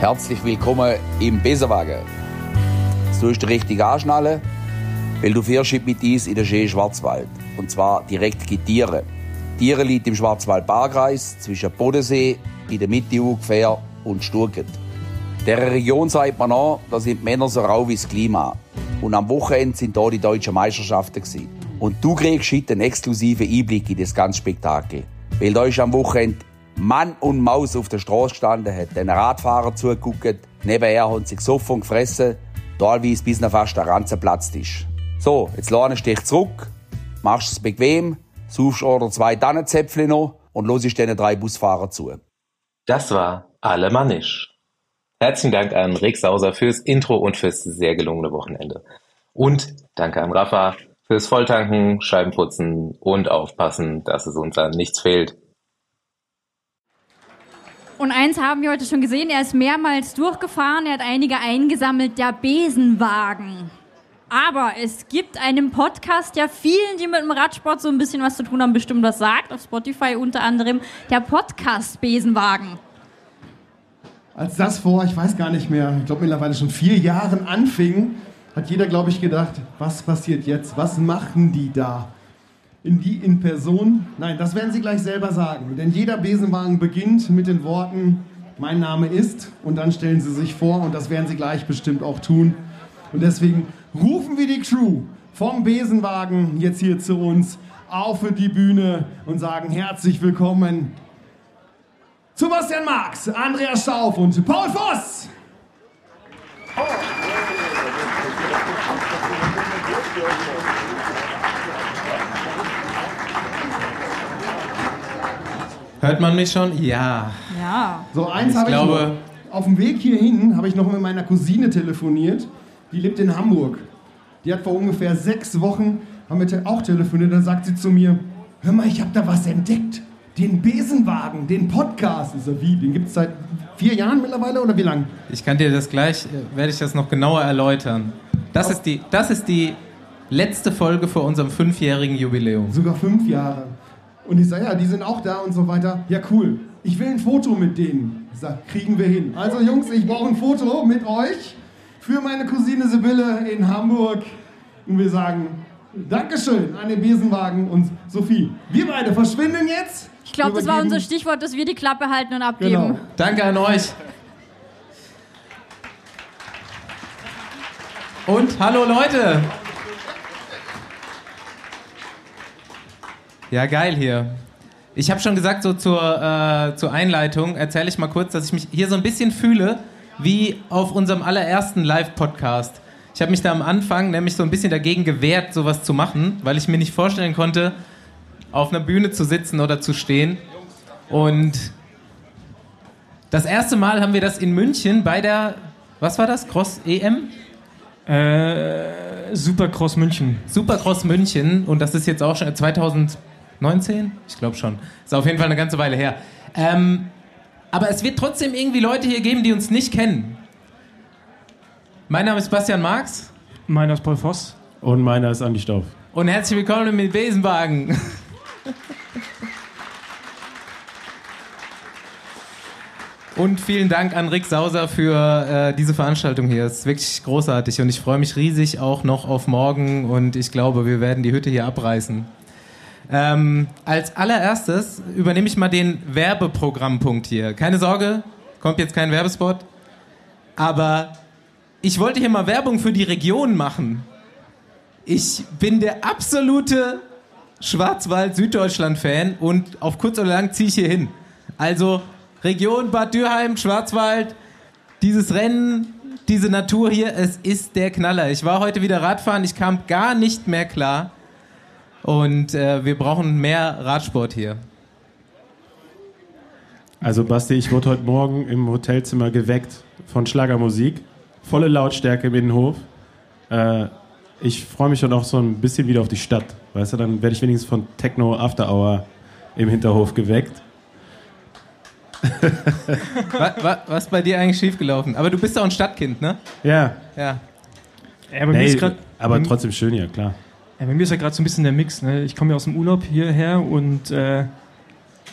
Herzlich willkommen im Besenwagen. Du musst richtig anschnallen, weil du fährst mit uns in den schönen Schwarzwald. Und zwar direkt in Tiere. Tiere liegt im Schwarzwald-Barkreis zwischen Bodensee, in der Mitte ungefähr, und Sturget. Der Region sagt man an, da sind Männer so rau wie das Klima. Und am Wochenende sind da die deutschen Meisterschaften gewesen. Und du kriegst heute einen exklusiven Einblick in das ganze Spektakel. Weil da ist am Wochenende Mann und Maus auf der Straße gestanden, hat den Radfahrer zugeguckt, nebenher haben sie gesoffen gefressen, teilweise bis noch fast der Ranzen platzt ist. So, jetzt lahnst du dich zurück, machst es bequem, suchst oder zwei Tannenzäpfle noch und losest diesen drei Busfahrer zu. Das war Alemannisch. Herzlichen Dank an Rick Sauser fürs Intro und fürs sehr gelungene Wochenende. Und danke an Rafa fürs Volltanken, Scheibenputzen und aufpassen, dass es uns an nichts fehlt. Und eins haben wir heute schon gesehen, er ist mehrmals durchgefahren, er hat einige eingesammelt, der Besenwagen. Aber es gibt einen Podcast, der vielen, die mit dem Radsport so ein bisschen was zu tun haben, bestimmt was sagt, auf Spotify unter anderem, der Podcast Besenwagen. Als das vor, ich weiß gar nicht mehr, ich glaube mittlerweile schon vier Jahren anfing, hat jeder, glaube ich, gedacht, was passiert jetzt? Was machen die da? In die in Person? Nein, das werden Sie gleich selber sagen. Denn jeder Besenwagen beginnt mit den Worten, mein Name ist, und dann stellen Sie sich vor, und das werden Sie gleich bestimmt auch tun. Und deswegen rufen wir die Crew vom Besenwagen jetzt hier zu uns auf die Bühne und sagen herzlich willkommen Sebastian Marx, Andreas Stauf und Paul Voss. Oh. Hört man mich schon? Ja. Ja. So, eins habe ich glaube, noch. Auf dem Weg hierhin habe ich noch mit meiner Cousine telefoniert. Die lebt in Hamburg. Die hat vor ungefähr sechs Wochen, haben wir auch telefoniert, dann sagt sie zu mir, hör mal, ich habe da was entdeckt. Den Besenwagen, den Podcast. Ich so, wie? Den gibt es seit vier Jahren mittlerweile oder wie lang? Ich kann dir das gleich, äh, werde ich das noch genauer erläutern. Das ist die, das ist die letzte Folge vor unserem fünfjährigen Jubiläum. Sogar fünf Jahre. Und ich sage, ja, die sind auch da und so weiter. Ja, cool. Ich will ein Foto mit denen. Ich sage, kriegen wir hin. Also Jungs, ich brauche ein Foto mit euch für meine Cousine Sibylle in Hamburg. Und wir sagen, Dankeschön an den Besenwagen und Sophie. Wir beide verschwinden jetzt. Ich glaube, das war unser Stichwort, dass wir die Klappe halten und abgeben. Genau. Danke an euch. Und hallo Leute. Ja, geil hier. Ich habe schon gesagt, so zur, äh, zur Einleitung erzähle ich mal kurz, dass ich mich hier so ein bisschen fühle wie auf unserem allerersten Live-Podcast. Ich habe mich da am Anfang nämlich so ein bisschen dagegen gewehrt, sowas zu machen, weil ich mir nicht vorstellen konnte, auf einer Bühne zu sitzen oder zu stehen. Und das erste Mal haben wir das in München bei der, was war das, Cross EM? Äh, Supercross München. Supercross München und das ist jetzt auch schon 2000 19? Ich glaube schon. Ist auf jeden Fall eine ganze Weile her. Ähm, aber es wird trotzdem irgendwie Leute hier geben, die uns nicht kennen. Mein Name ist Bastian Marx. Meiner ist Paul Voss. Und meiner ist Andi Stauf. Und herzlich willkommen mit Besenwagen. Und vielen Dank an Rick Sauser für äh, diese Veranstaltung hier. Es ist wirklich großartig und ich freue mich riesig auch noch auf morgen und ich glaube, wir werden die Hütte hier abreißen. Ähm, als allererstes übernehme ich mal den Werbeprogrammpunkt hier. Keine Sorge, kommt jetzt kein Werbespot. Aber ich wollte hier mal Werbung für die Region machen. Ich bin der absolute Schwarzwald-Süddeutschland-Fan und auf kurz oder lang ziehe ich hier hin. Also Region Bad Dürheim, Schwarzwald, dieses Rennen, diese Natur hier, es ist der Knaller. Ich war heute wieder Radfahren, ich kam gar nicht mehr klar. Und äh, wir brauchen mehr Radsport hier. Also Basti, ich wurde heute Morgen im Hotelzimmer geweckt von Schlagermusik. Volle Lautstärke im Innenhof. Äh, ich freue mich schon auch so ein bisschen wieder auf die Stadt. Weißt du, dann werde ich wenigstens von Techno After Hour im Hinterhof geweckt. was, was, was bei dir eigentlich schiefgelaufen? Aber du bist auch ein Stadtkind, ne? Ja. Ja. ja aber, nee, aber trotzdem schön hier, klar. Ja, bei mir ist ja gerade so ein bisschen der Mix. Ne? Ich komme ja aus dem Urlaub hierher und äh,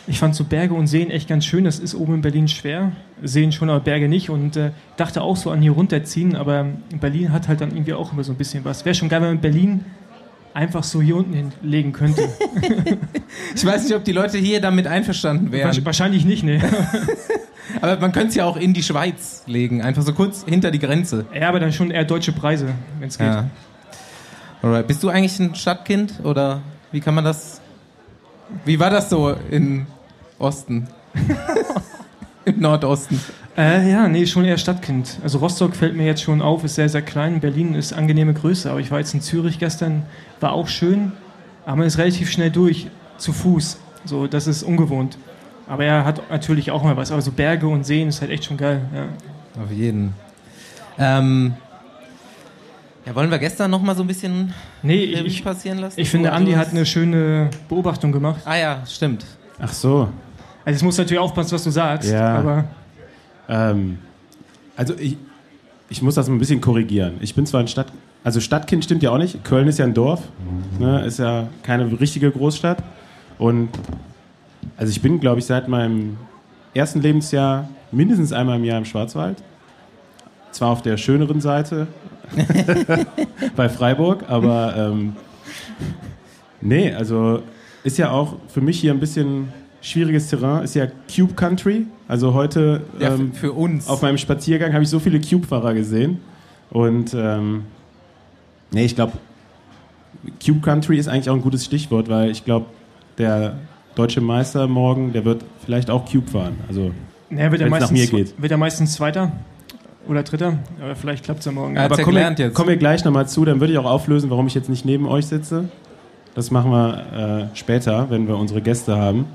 Ich fand so Berge und Seen echt ganz schön. Das ist oben in Berlin schwer. Seen schon, aber Berge nicht. Und äh, dachte auch so an hier runterziehen. Aber Berlin hat halt dann irgendwie auch immer so ein bisschen was. Wäre schon geil, wenn man Berlin einfach so hier unten hinlegen könnte. Ich weiß nicht, ob die Leute hier damit einverstanden wären. Wahrsch- Wahrscheinlich nicht, ne? Aber man könnte es ja auch in die Schweiz legen, einfach so kurz hinter die Grenze. Ja, aber dann schon eher deutsche Preise, wenn es geht. Ja. Alright. Bist du eigentlich ein Stadtkind oder wie kann man das? Wie war das so in Osten? Im Nordosten. Äh, ja, nee, schon eher Stadtkind. Also Rostock fällt mir jetzt schon auf, ist sehr, sehr klein. Berlin ist angenehme Größe, aber ich war jetzt in Zürich gestern, war auch schön, aber man ist relativ schnell durch, zu Fuß. So, das ist ungewohnt. Aber er hat natürlich auch mal was. Aber so Berge und Seen ist halt echt schon geil. Ja. Auf jeden. Ähm, ja, wollen wir gestern noch mal so ein bisschen Nee, ich, passieren lassen? ich finde, Andi hat eine schöne Beobachtung gemacht. Ah ja, stimmt. Ach so. Also musst du natürlich aufpassen, was du sagst. Ja. Aber Ähm, also ich, ich muss das ein bisschen korrigieren. Ich bin zwar ein Stadt, also Stadtkind stimmt ja auch nicht. Köln ist ja ein Dorf, ne, ist ja keine richtige Großstadt. Und also ich bin, glaube ich, seit meinem ersten Lebensjahr mindestens einmal im Jahr im Schwarzwald. Zwar auf der schöneren Seite bei Freiburg, aber ähm, nee, also ist ja auch für mich hier ein bisschen schwieriges Terrain. Ist ja Cube Country. Also heute Ja, ähm, für, für uns. auf meinem Spaziergang habe ich so viele Cube-Fahrer gesehen. Und ähm, nee, ich glaube, Cube Country ist eigentlich auch ein gutes Stichwort, weil ich glaube, der deutsche Meister morgen, der wird vielleicht auch Cube fahren. Also naja, wird, er Wenn's nach meistens, mir geht. wird er meistens Zweiter oder Dritter. Aber vielleicht klappt es ja morgen. Aber gelernt jetzt. kommen wir gleich nochmal zu, dann würde ich auch auflösen, warum ich jetzt nicht neben euch sitze. Das machen wir äh, später, wenn wir unsere Gäste haben.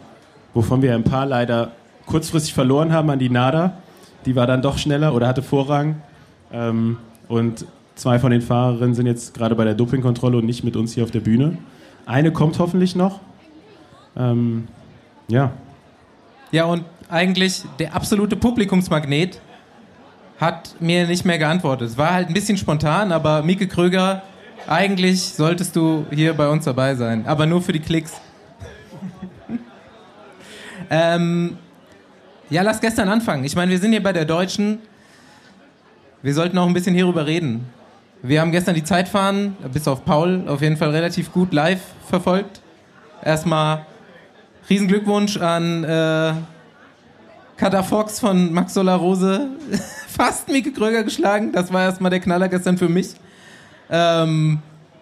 Wovon wir ein paar leider kurzfristig verloren haben an die Nada. Die war dann doch schneller oder hatte Vorrang. Ähm, und zwei von den Fahrerinnen sind jetzt gerade bei der Dopingkontrolle und nicht mit uns hier auf der Bühne. Eine kommt hoffentlich noch. Ähm, ja, Ja, und eigentlich der absolute Publikumsmagnet hat mir nicht mehr geantwortet. Es war halt ein bisschen spontan, aber Mieke Kröger, eigentlich solltest du hier bei uns dabei sein. Aber nur für die Klicks. ähm, ja, lass gestern anfangen. Ich meine, wir sind hier bei der Deutschen. Wir sollten auch ein bisschen hierüber reden. Wir haben gestern die Zeitfahren, bis auf Paul, auf jeden Fall relativ gut live verfolgt. Erstmal riesen Glückwunsch an äh, Kata Fox von Max Solar Rose. Fast Mieke Kröger geschlagen. Das war erstmal der Knaller gestern für mich. Ähm,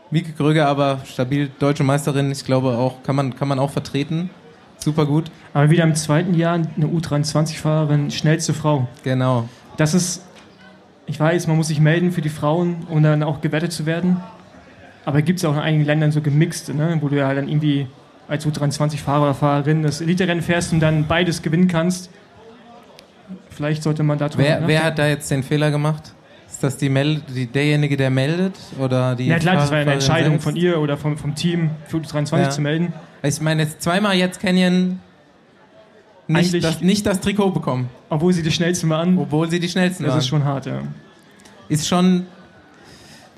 Mieke Kröger aber stabil deutsche Meisterin. Ich glaube auch, kann man, kann man auch vertreten. Super gut. Aber wieder im zweiten Jahr eine U23-Fahrerin, schnellste Frau. Genau. Das ist, ich weiß, man muss sich melden für die Frauen, um dann auch gewertet zu werden. Aber gibt es auch in einigen Ländern so gemixt, ne? wo du ja halt dann irgendwie als U23-Fahrer oder Fahrerin das Elite-Rennen fährst und dann beides gewinnen kannst. Vielleicht sollte man da drüber Wer, wer hat da jetzt den Fehler gemacht? Ist das die Mel die, derjenige, der meldet? Oder die Ja klar, das war ja eine Entscheidung selbst? von ihr oder vom, vom Team für U23 Ja. zu melden. Ich meine, jetzt zweimal jetzt Canyon nicht das, nicht das Trikot bekommen, Obwohl sie die schnellste mal an. obwohl sie die schnellsten Das waren. ist schon hart, ja. ist schon,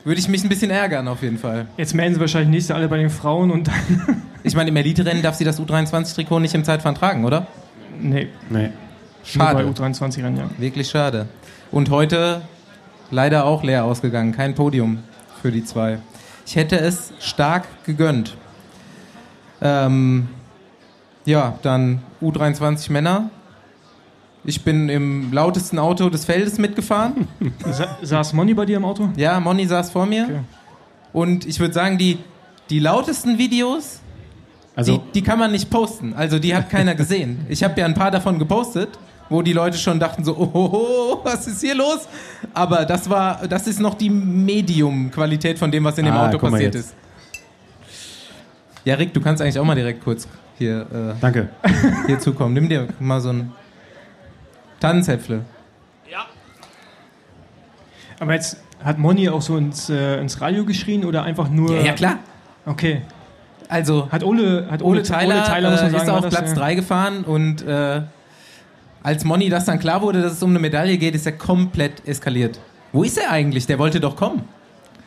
würde ich mich ein bisschen ärgern auf jeden Fall. Jetzt melden sie wahrscheinlich nächste alle bei den Frauen und dann. Ich meine, im Elite-Rennen darf sie das U23-Trikot nicht im Zeitfahren tragen, oder? nee, nee. Schade. nur bei U23-Rennen, ja. Wirklich schade. Und heute leider auch leer ausgegangen. Kein Podium für die zwei. Ich hätte es stark gegönnt. Ähm, ja, dann U23 Männer. Ich bin im lautesten Auto des Feldes mitgefahren. Sa saß Moni bei dir im Auto? Ja, Moni saß vor mir. Okay. Und ich würde sagen, die, die lautesten Videos, Also die, die kann man nicht posten. Also die hat keiner gesehen. Ich habe ja ein paar davon gepostet, wo die Leute schon dachten so, oh, oh, oh, was ist hier los? Aber das war, das ist noch die Medium-Qualität von dem, was in dem Ah, Auto passiert ist. Ja, Rick, du kannst eigentlich auch mal direkt kurz hier, danke. äh, hier zukommen. Nimm dir mal so ein Tannenzäpfle. Aber jetzt hat Moni auch so ins, äh, ins Radio geschrien oder einfach nur. Ja, ja, klar. Okay. Also, Hat Ole, hat Ole Tyler, Ole Tyler muss man äh, sagen, ist war auf Platz ja. 3 gefahren und äh, als Moni das dann klar wurde, dass es um eine Medaille geht, ist er komplett eskaliert. Wo ist er eigentlich? Der wollte doch kommen.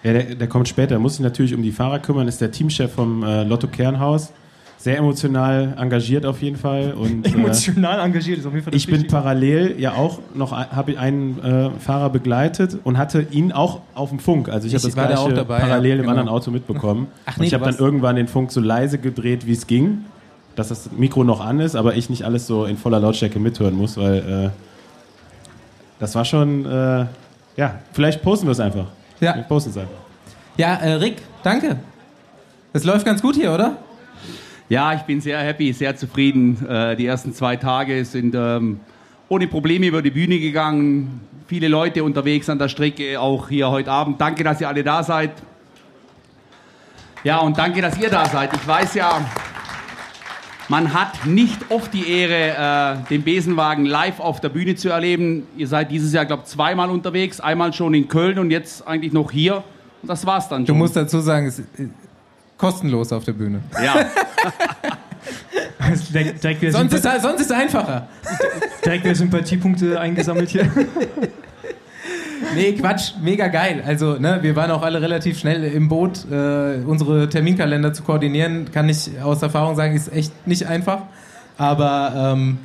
Ja, der, der kommt später. Muss sich natürlich um die Fahrer kümmern. Ist der Teamchef vom äh, Lotto Kernhaus. sehr emotional engagiert auf jeden Fall. Und, äh, Emotional engagiert ist auf jeden Fall das ich bin parallel ja auch noch, habe einen äh, Fahrer begleitet und hatte ihn auch auf dem Funk. Also ich, Ich habe das da gleiche auch dabei, parallel ja, im genau. anderen Auto mitbekommen. Ach und nee, ich habe dann irgendwann den Funk so leise gedreht, wie es ging, dass das Mikro noch an ist, aber ich nicht alles so in voller Lautstärke mithören muss, weil äh, das war schon, äh, ja, vielleicht posten wir es einfach. Ja. Wir posten es einfach. Ja, äh, Rick, danke. Es läuft ganz gut hier, oder? Ja, ich bin sehr happy, sehr zufrieden. Äh, die ersten zwei Tage sind ähm, ohne Probleme über die Bühne gegangen. Viele Leute unterwegs an der Strecke, auch hier heute Abend. Danke, dass ihr alle da seid. Ja, und danke, dass ihr da seid. Ich weiß ja, man hat nicht oft die Ehre, äh, den Besenwagen live auf der Bühne zu erleben. Ihr seid dieses Jahr, glaube ich, zweimal unterwegs. Einmal schon in Köln und jetzt eigentlich noch hier. Und das war's dann Du schon. musst dazu sagen, es ist äh, kostenlos auf der Bühne. ja. direkt, direkt, wieder Sonst ist, sonst ist es einfacher. direkt wieder Sympathiepunkte eingesammelt hier. Nee, Quatsch, mega geil. Also, ne, wir waren auch alle relativ schnell im Boot. Äh, unsere Terminkalender zu koordinieren, kann ich aus Erfahrung sagen, ist echt nicht einfach. Aber ähm,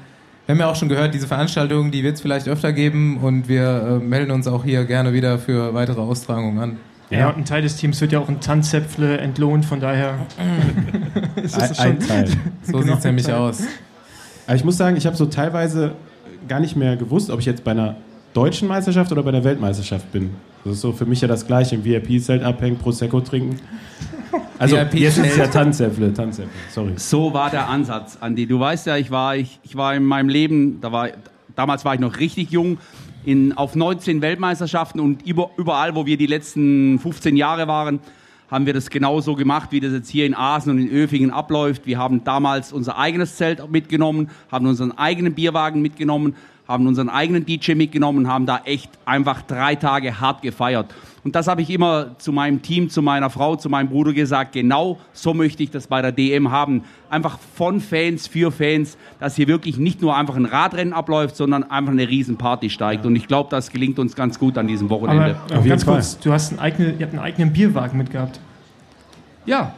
wir haben ja auch schon gehört, diese Veranstaltung, die wird es vielleicht öfter geben und wir äh, melden uns auch hier gerne wieder für weitere Austragungen an. Ja, und ein Teil des Teams wird ja auch in Tanzzäpfle entlohnt, von daher. ist Ein, das ein Teil. So Genau, sieht es nämlich aus. Aber ich muss sagen, ich habe so teilweise gar nicht mehr gewusst, ob ich jetzt bei einer deutschen Meisterschaft oder bei der Weltmeisterschaft bin. Das ist so für mich ja das Gleiche, im VIP-Zelt abhängen, Prosecco trinken. Also jetzt ist es ja. Tanzäpfle, Tanzäpfle, sorry. So war der Ansatz, Andi. Du weißt ja, ich war, ich, ich war in meinem Leben, da war, damals war ich noch richtig jung, in, auf 19 Weltmeisterschaften und über, überall, wo wir die letzten 15 Jahre waren, haben wir das genauso gemacht, wie das jetzt hier in Asen und in Öfingen abläuft. Wir haben damals unser eigenes Zelt mitgenommen, haben unseren eigenen Bierwagen mitgenommen, haben unseren eigenen DJ mitgenommen, haben da echt einfach drei Tage hart gefeiert. Und das habe ich immer zu meinem Team, zu meiner Frau, zu meinem Bruder gesagt, genau so möchte ich das bei der DM haben. Einfach von Fans für Fans, dass hier wirklich nicht nur einfach ein Radrennen abläuft, sondern einfach eine Riesenparty steigt. Und ich glaube, das gelingt uns ganz gut an diesem Wochenende. Aber Auf jeden ganz Fall. kurz, du hast einen eigenen, ihr habt einen eigenen Bierwagen mitgehabt. Ja.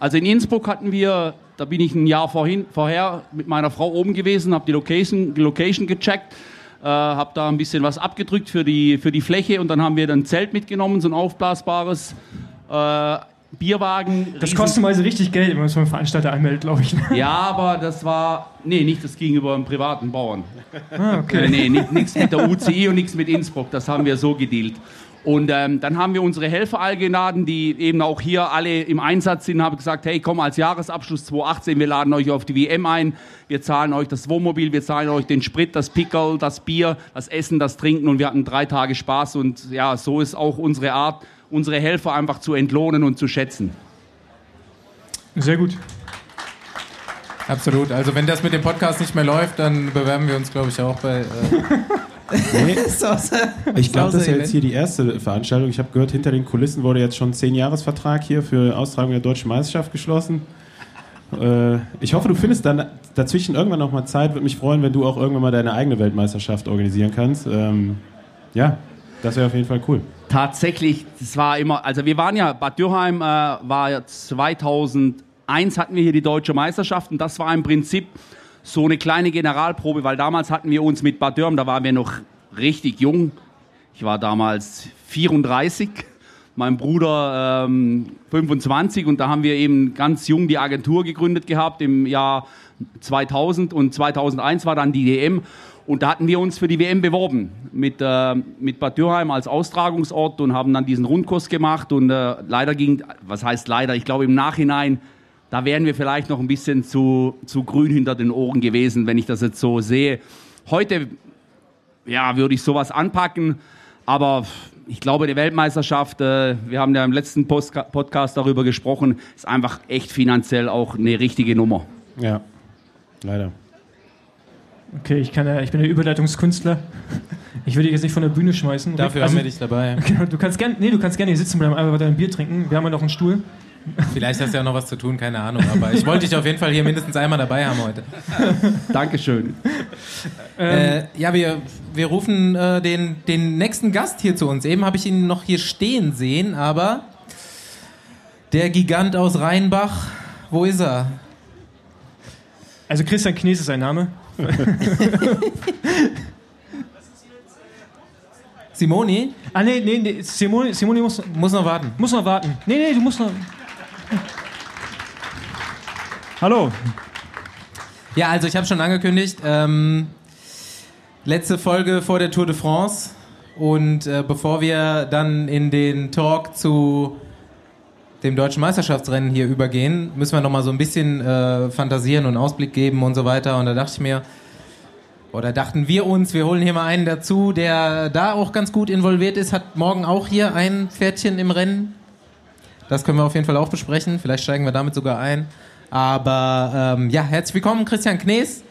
Also in Innsbruck hatten wir, da bin ich ein Jahr vorhin, vorher mit meiner Frau oben gewesen, habe die Location, die Location gecheckt, äh, habe da ein bisschen was abgedrückt für die, für die Fläche und dann haben wir dann ein Zelt mitgenommen, so ein aufblasbares äh, Bierwagen. Das kostet mal so richtig Geld, wenn man es beim Veranstalter anmeldet, glaube ich. Ja, aber das war, nee, nicht das gegenüber einem privaten Bauern. Ah, okay. Äh, nee, nichts mit der UCI und nichts mit Innsbruck. Das haben wir so gedealt. Und ähm, dann haben wir unsere Helfer eingeladen, die eben auch hier alle im Einsatz sind, haben gesagt, hey, komm als Jahresabschluss 2018, wir laden euch auf die WM ein, wir zahlen euch das Wohnmobil, wir zahlen euch den Sprit, das Pickel, das Bier, das Essen, das Trinken und wir hatten drei Tage Spaß und ja, so ist auch unsere Art, unsere Helfer einfach zu entlohnen und zu schätzen. Sehr gut. Absolut. Also wenn das mit dem Podcast nicht mehr läuft, dann bewerben wir uns, glaube ich, auch bei. Äh, Nee, ich glaube, das ist ja jetzt hier die erste Veranstaltung. Ich habe gehört, hinter den Kulissen wurde jetzt schon ein 10-Jahres-Vertrag hier für Austragung der Deutschen Meisterschaft geschlossen. Äh, ich hoffe, du findest dann dazwischen irgendwann noch mal Zeit. Würde mich freuen, wenn du auch irgendwann mal deine eigene Weltmeisterschaft organisieren kannst. Ähm, ja, das wäre auf jeden Fall cool. Tatsächlich, das war immer, also wir waren ja, Bad Dürheim äh, war ja 2001 hatten wir hier die deutsche Meisterschaft und das war im Prinzip so eine kleine Generalprobe, weil damals hatten wir uns mit Bad Dürheim, da waren wir noch richtig jung. Ich war damals 34, mein Bruder ähm, 25 und da haben wir eben ganz jung die Agentur gegründet gehabt im Jahr 2000 und 2001 war dann die WM und da hatten wir uns für die WM beworben mit, äh, mit Bad Dürheim als Austragungsort und haben dann diesen Rundkurs gemacht und äh, leider ging, was heißt leider, ich glaube im Nachhinein, da wären wir vielleicht noch ein bisschen zu, zu grün hinter den Ohren gewesen, wenn ich das jetzt so sehe. Heute ja, würde ich sowas anpacken. Aber ich glaube, die Weltmeisterschaft, äh, wir haben ja im letzten Postka Podcast darüber gesprochen, ist einfach echt finanziell auch eine richtige Nummer. Ja, leider. Okay, ich, kann ja, ich bin der Überleitungskünstler. Ich will dich jetzt nicht von der Bühne schmeißen. Dafür Also, haben wir dich dabei. Genau, du kannst gerne, nee, du kannst gerne hier sitzen bleiben, einfach weiter ein Bier trinken. Wir haben ja noch einen Stuhl. Vielleicht hast du ja noch was zu tun, keine Ahnung. Aber ich wollte dich auf jeden Fall hier mindestens einmal dabei haben heute. Dankeschön. Äh, ja, wir, wir rufen äh, den, den nächsten Gast hier zu uns. Eben habe ich ihn noch hier stehen sehen, aber der Gigant aus Rheinbach Wo ist er? Also Christian Knies ist sein Name. Simoni? Ah, nee, nee, nee. Simoni, Simoni muss, Muss noch warten. muss noch warten. Nee, nee, du musst noch. Hallo. Ja, also ich habe schon angekündigt, ähm, letzte Folge vor der Tour de France. Und äh, bevor wir dann in den Talk zu dem deutschen Meisterschaftsrennen hier übergehen, müssen wir noch mal so ein bisschen äh, fantasieren und Ausblick geben und so weiter. Und da dachte ich mir, oder dachten wir uns, wir holen hier mal einen dazu, der da auch ganz gut involviert ist, hat morgen auch hier ein Pferdchen im Rennen. Das können wir auf jeden Fall auch besprechen. Vielleicht steigen wir damit sogar ein. Aber ähm, ja, herzlich willkommen, Christian Knees,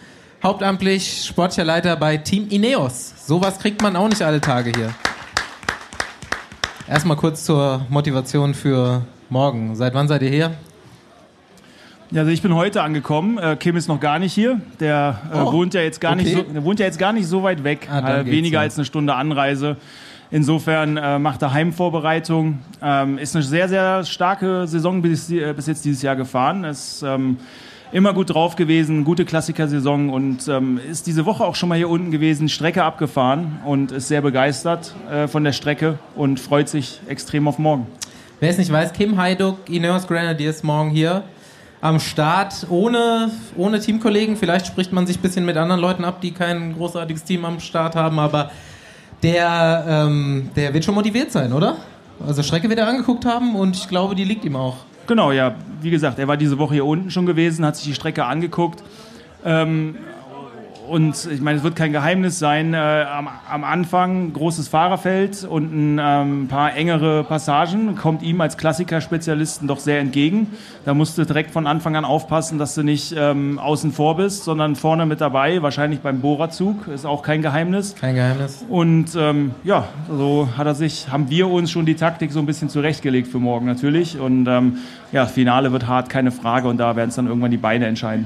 hauptamtlich sportlicher Leiter bei Team Ineos. Sowas kriegt man auch nicht alle Tage hier. Erstmal kurz zur Motivation für morgen. Seit wann seid ihr hier? Ja, also ich bin heute angekommen. Äh, Kim ist noch gar nicht hier. Der äh, Oh, wohnt ja jetzt gar nicht okay. so, der wohnt ja jetzt gar nicht so weit weg. Ah, äh, weniger ja. als eine Stunde Anreise. Insofern äh, macht er Heimvorbereitung. Ähm, ist eine sehr, sehr starke Saison bis, äh, bis jetzt dieses Jahr gefahren. Ist ähm, immer gut drauf gewesen, gute Klassikersaison und ähm, ist diese Woche auch schon mal hier unten gewesen, Strecke abgefahren und ist sehr begeistert äh, von der Strecke und freut sich extrem auf morgen. Wer es nicht weiß, Kim Heiduk, Ineos Grenadiers morgen hier am Start, ohne, ohne Teamkollegen. Vielleicht spricht man sich ein bisschen mit anderen Leuten ab, die kein großartiges Team am Start haben, aber der, ähm, der wird schon motiviert sein, oder? Also Strecke wird er angeguckt haben und ich glaube, die liegt ihm auch. Genau, ja. Wie gesagt, er war diese Woche hier unten schon gewesen, hat sich die Strecke angeguckt. Ähm, und ich meine, es wird kein Geheimnis sein, äh, am, am Anfang großes Fahrerfeld und ein ähm, paar engere Passagen kommt ihm als Klassikerspezialisten doch sehr entgegen. Da musst du direkt von Anfang an aufpassen, dass du nicht ähm, außen vor bist, sondern vorne mit dabei, wahrscheinlich beim Bohrerzug, ist auch kein Geheimnis. Kein Geheimnis. Und ähm, ja, so hat er sich, haben wir uns schon die Taktik so ein bisschen zurechtgelegt für morgen natürlich. Und ähm, ja, Finale wird hart, keine Frage. Und da werden es dann irgendwann die Beine entscheiden.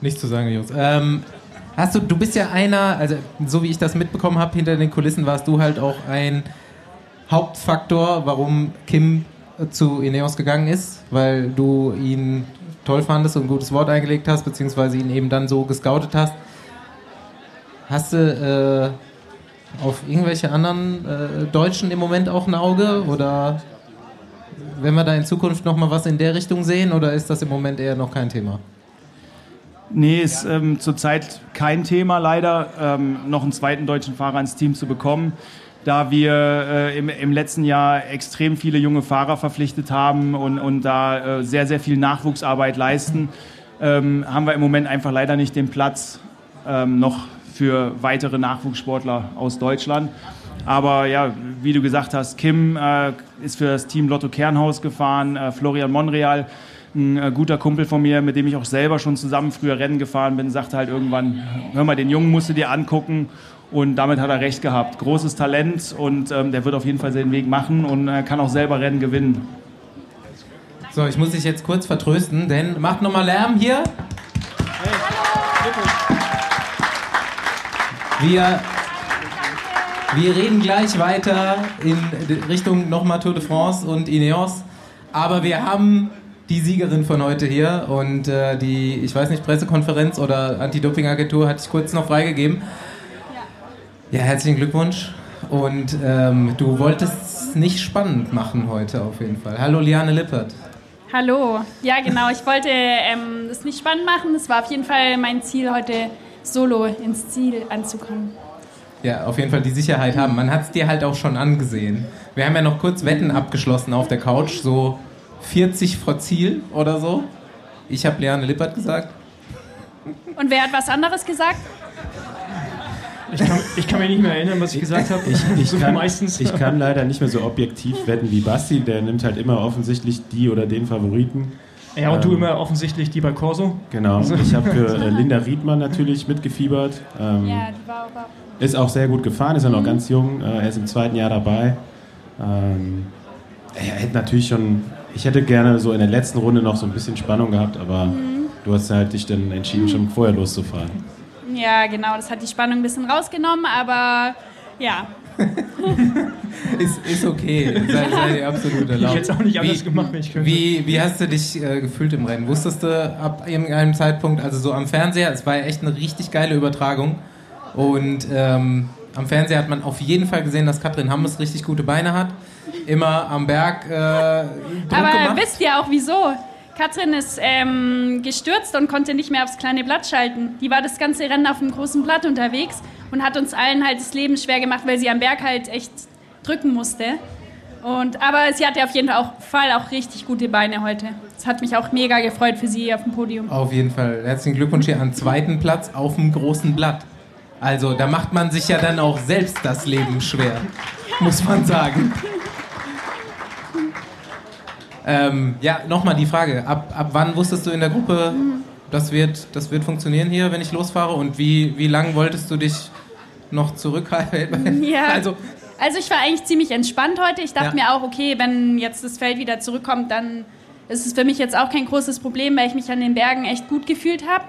Nichts zu sagen, Jungs. Ähm, hast du, du bist ja einer, also so wie ich das mitbekommen habe, hinter den Kulissen warst du halt auch ein Hauptfaktor, warum Kim zu Ineos gegangen ist, weil du ihn toll fandest und ein gutes Wort eingelegt hast, beziehungsweise ihn eben dann so gescoutet hast. Hast du äh, auf irgendwelche anderen äh, Deutschen im Moment auch ein Auge oder wenn wir da in Zukunft nochmal was in der Richtung sehen oder ist das im Moment eher noch kein Thema? Nee, ist ähm, zurzeit kein Thema leider, ähm, noch einen zweiten deutschen Fahrer ins Team zu bekommen. Da wir äh, im, im letzten Jahr extrem viele junge Fahrer verpflichtet haben und, und da äh, sehr, sehr viel Nachwuchsarbeit leisten, ähm, haben wir im Moment einfach leider nicht den Platz ähm, noch für weitere Nachwuchssportler aus Deutschland. Aber ja, wie du gesagt hast, Kim äh, ist für das Team Lotto Kernhaus gefahren, äh, Florian Monreal ein äh, guter Kumpel von mir, mit dem ich auch selber schon zusammen früher Rennen gefahren bin, sagte halt irgendwann, hör mal, den Jungen musst du dir angucken. Und damit hat er recht gehabt. Großes Talent und ähm, der wird auf jeden Fall seinen Weg machen und äh, kann auch selber Rennen gewinnen. So, ich muss dich jetzt kurz vertrösten, denn macht nochmal Lärm hier. Wir, wir reden gleich weiter in Richtung nochmal Tour de France und Ineos. Aber wir haben die Siegerin von heute hier und äh, die, ich weiß nicht, Pressekonferenz oder Anti-Doping-Agentur hatte ich kurz noch freigegeben. Ja, herzlichen Glückwunsch. Und ähm, du wolltest es nicht spannend machen heute auf jeden Fall. Hallo Liane Lippert. Hallo. Ja, genau. Ich wollte ähm, das nicht spannend machen. Es war auf jeden Fall mein Ziel, heute solo ins Ziel anzukommen. Ja, auf jeden Fall die Sicherheit haben. Man hat es dir halt auch schon angesehen. Wir haben ja noch kurz Wetten abgeschlossen auf der Couch, so 40 vor Ziel oder so. Ich habe Liane Lippert gesagt. Und wer hat was anderes gesagt? Ich kann, ich kann mich nicht mehr erinnern, was ich gesagt habe. Ich, ich, so kann, meistens. ich kann leider nicht mehr so objektiv wetten wie Basti. Der nimmt halt immer offensichtlich die oder den Favoriten. Ja, und du Ähm, immer offensichtlich die bei Corso. Genau. Ich habe für äh, Linda Riedmann natürlich mitgefiebert. Ähm, Ja, die war aber. Ist auch sehr gut gefahren, ist ja noch ganz jung. Äh, er ist im zweiten Jahr dabei. Ähm, er hätte natürlich schon. Ich hätte gerne so in der letzten Runde noch so ein bisschen Spannung gehabt, aber du hast halt dich dann entschieden, schon vorher loszufahren. Ja, genau. Das hat die Spannung ein bisschen rausgenommen, aber ja. ist, ist okay. Sei, sei dir absolut erlaubt. Ich hätte es auch nicht anders Wie- gemacht, wenn ich könnte. Wie, wie hast du dich äh, gefühlt im Rennen? Wusstest du ab irgendeinem Zeitpunkt, also so am Fernseher, es war ja echt eine richtig geile Übertragung. Und ähm, am Fernseher hat man auf jeden Fall gesehen, dass Katrin Hammes richtig gute Beine hat. Immer am Berg äh, Druck Aber gemacht. wisst ihr auch wieso? Katrin ist ähm, gestürzt und konnte nicht mehr aufs kleine Blatt schalten. Die war das ganze Rennen auf dem großen Blatt unterwegs und hat uns allen halt das Leben schwer gemacht, weil sie am Berg halt echt drücken musste. Und, aber sie hatte auf jeden Fall auch, Fall auch richtig gute Beine heute. Das hat mich auch mega gefreut für sie auf dem Podium. Auf jeden Fall. Herzlichen Glückwunsch hier an zweiten Platz auf dem großen Blatt. Also da macht man sich ja dann auch selbst das Leben schwer, muss man sagen. Ähm, ja, nochmal die Frage. Ab, ab wann wusstest du in der Gruppe, das wird, das wird funktionieren hier, wenn ich losfahre? Und wie, wie lange wolltest du dich noch zurückhalten? Ja. Also, Also ich war eigentlich ziemlich entspannt heute. Ich dachte Ja. mir auch, okay, wenn jetzt das Feld wieder zurückkommt, dann ist es für mich jetzt auch kein großes Problem, weil ich mich an den Bergen echt gut gefühlt habe.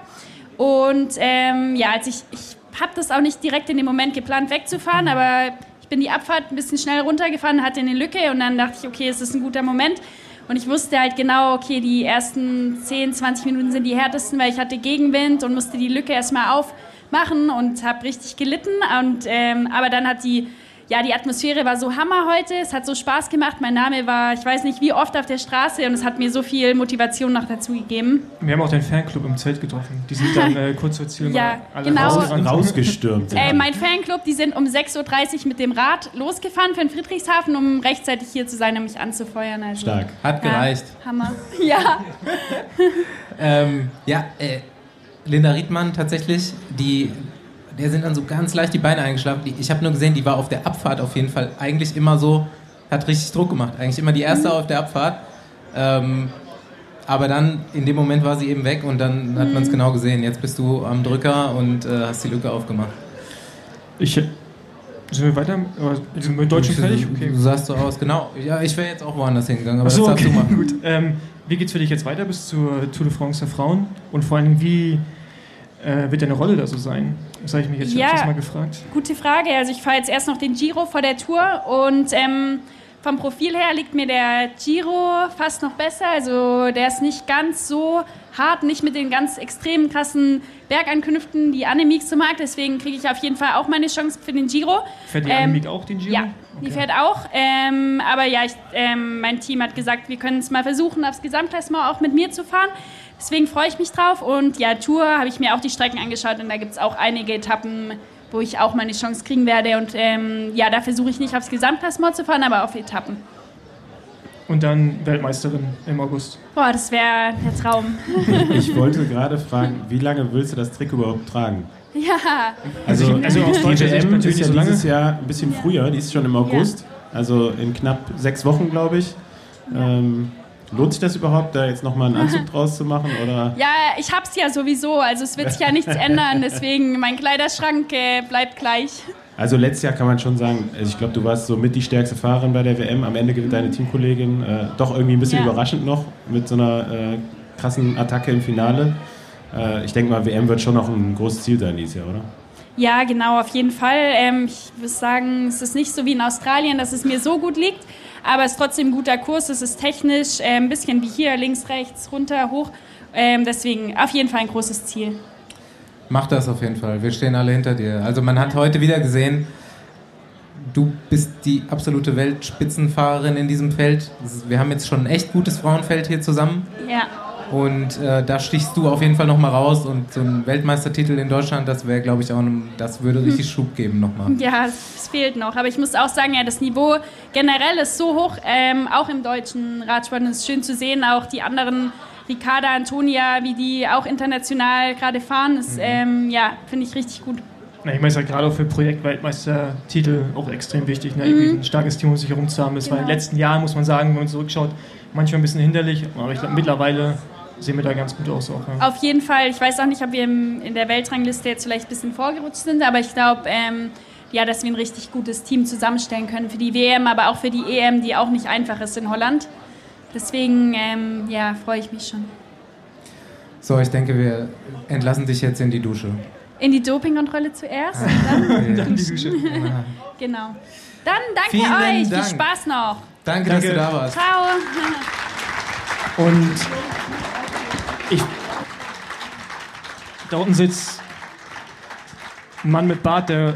Und ähm, ja, als ich, ich habe das auch nicht direkt in dem Moment geplant wegzufahren, aber ich bin die Abfahrt ein bisschen schnell runtergefahren, hatte eine Lücke und dann dachte ich, okay, es ist ein guter Moment. Und ich wusste halt genau, okay, die ersten 10, 20 Minuten sind die härtesten, weil ich hatte Gegenwind und musste die Lücke erstmal aufmachen und habe richtig gelitten. Und, ähm, aber dann hat die, ja, die Atmosphäre war so Hammer heute. Es hat so Spaß gemacht. Mein Name war, ich weiß nicht wie oft auf der Straße und es hat mir so viel Motivation noch dazu gegeben. Wir haben auch den Fanclub im Zelt getroffen. Die sind dann äh, kurz vor Ziel Ja, alle genau. rausgerannt. Rausgestürmt. Äh, mein Fanclub, die sind um 6.30 Uhr mit dem Rad losgefahren für den Friedrichshafen, um rechtzeitig hier zu sein, um mich anzufeuern. Also, Stark. hat Ja, gereicht. Hammer. Ja. Ähm, ja, äh, Linda Riedmann tatsächlich, die, der sind dann so ganz leicht die Beine eingeschlafen. Ich habe nur gesehen, die war auf der Abfahrt auf jeden Fall eigentlich immer so, hat richtig Druck gemacht. Eigentlich immer die erste auf der Abfahrt. Ähm, aber dann, in dem Moment war sie eben weg und dann hat man es genau gesehen. Jetzt bist du am Drücker und äh, hast die Lücke aufgemacht. Ich, sind wir weiter? Sind wir mit Deutschen fertig? Okay. Du sahst so aus, genau. Ja, ich wäre jetzt auch woanders hingegangen, aber Achso, das darfst okay, du machen. gut. Ähm, wie geht's für dich jetzt weiter bis zur Tour de France der Frauen? Und vor allem, wie äh, wird deine Rolle da so sein? Das habe ich mich jetzt Ja. schon öfters mal gefragt. Gute Frage. Also ich fahre jetzt erst noch den Giro vor der Tour und ähm, vom Profil her liegt mir der Giro fast noch besser. Also der ist nicht ganz so hart, nicht mit den ganz extremen krassen Bergankünften, die Annemiek so mag. Deswegen kriege ich auf jeden Fall auch meine Chance für den Giro. Fährt die Ähm, Annemiek auch den Giro? Ja, die Okay. fährt auch. Ähm, aber ja, ich, ähm, mein Team hat gesagt, wir können es mal versuchen, aufs Gesamtklassement auch mit mir zu fahren. Deswegen freue ich mich drauf. Und ja, Tour habe ich mir auch die Strecken angeschaut und da gibt es auch einige Etappen, wo ich auch meine Chance kriegen werde. Und ähm, ja, da versuche ich nicht aufs Gesamtklassement zu fahren, aber auf Etappen. Und dann Weltmeisterin im August. Boah, das wäre der Traum. Ich wollte gerade fragen, wie lange willst du das Trick überhaupt tragen? ja, Also, Also aus die deutscher Sicht natürlich ist ja so dieses lange. Jahr ein bisschen früher, die ist schon im August, also in knapp sechs Wochen, glaube ich. Ähm, lohnt sich das überhaupt, da jetzt nochmal einen Anzug draus zu machen? Oder? ja, ich hab's ja sowieso. Also es wird sich ja nichts ändern. Deswegen mein Kleiderschrank äh, bleibt gleich. Also letztes Jahr kann man schon sagen, also ich glaube, du warst so mit die stärkste Fahrerin bei der WM. Am Ende gewinnt deine Teamkollegin äh, doch irgendwie ein bisschen Ja. überraschend noch mit so einer äh, krassen Attacke im Finale. Äh, ich denke mal, WM wird schon noch ein großes Ziel sein dieses Jahr, oder? Ja, genau, auf jeden Fall. Ähm, ich würde sagen, es ist nicht so wie in Australien, dass es mir so gut liegt, aber es ist trotzdem ein guter Kurs. Es ist technisch äh, ein bisschen wie hier, links, rechts, runter, hoch. Ähm, deswegen auf jeden Fall ein großes Ziel. Mach das auf jeden Fall. Wir stehen alle hinter dir. Also man hat heute wieder gesehen, du bist die absolute Weltspitzenfahrerin in diesem Feld. Wir haben jetzt schon ein echt gutes Frauenfeld hier zusammen. Ja, Und äh, da stichst du auf jeden Fall nochmal raus. Und so ein Weltmeistertitel in Deutschland, das wäre, glaube ich, auch, ein- das würde richtig Schub geben nochmal. ja, es fehlt noch. Aber ich muss auch sagen, ja, das Niveau generell ist so hoch, ähm, auch im deutschen Radsport. Und es ist schön zu sehen, auch die anderen, Ricarda, Antonia, wie die auch international gerade fahren. Das ähm, ja, finde ich richtig gut. Na, ich meine, es ist halt gerade auch für Projektweltmeistertitel auch extrem wichtig, ne? irgendwie ein starkes Team um sich herum zu haben. Das war in den Genau. letzten Jahren, muss man sagen, wenn man zurückschaut, manchmal ein bisschen hinderlich, aber ich glaube, mittlerweile sehen wir da ganz gut aus auch. Ja. Auf jeden Fall. Ich weiß auch nicht, ob wir im, in der Weltrangliste jetzt vielleicht ein bisschen vorgerutscht sind, aber ich glaube, ähm, ja, dass wir ein richtig gutes Team zusammenstellen können für die WM, aber auch für die EM, die auch nicht einfach ist in Holland. Deswegen, ähm, ja, freue ich mich schon. So, ich denke, wir entlassen dich jetzt in die Dusche. In die Dopingkontrolle zuerst und dann Dann die Dusche. genau. Dann danke Vielen euch. Dank. Viel Spaß noch. Danke, Danke. dass du da warst. Ciao. Und ich. Da unten sitzt ein Mann mit Bart, der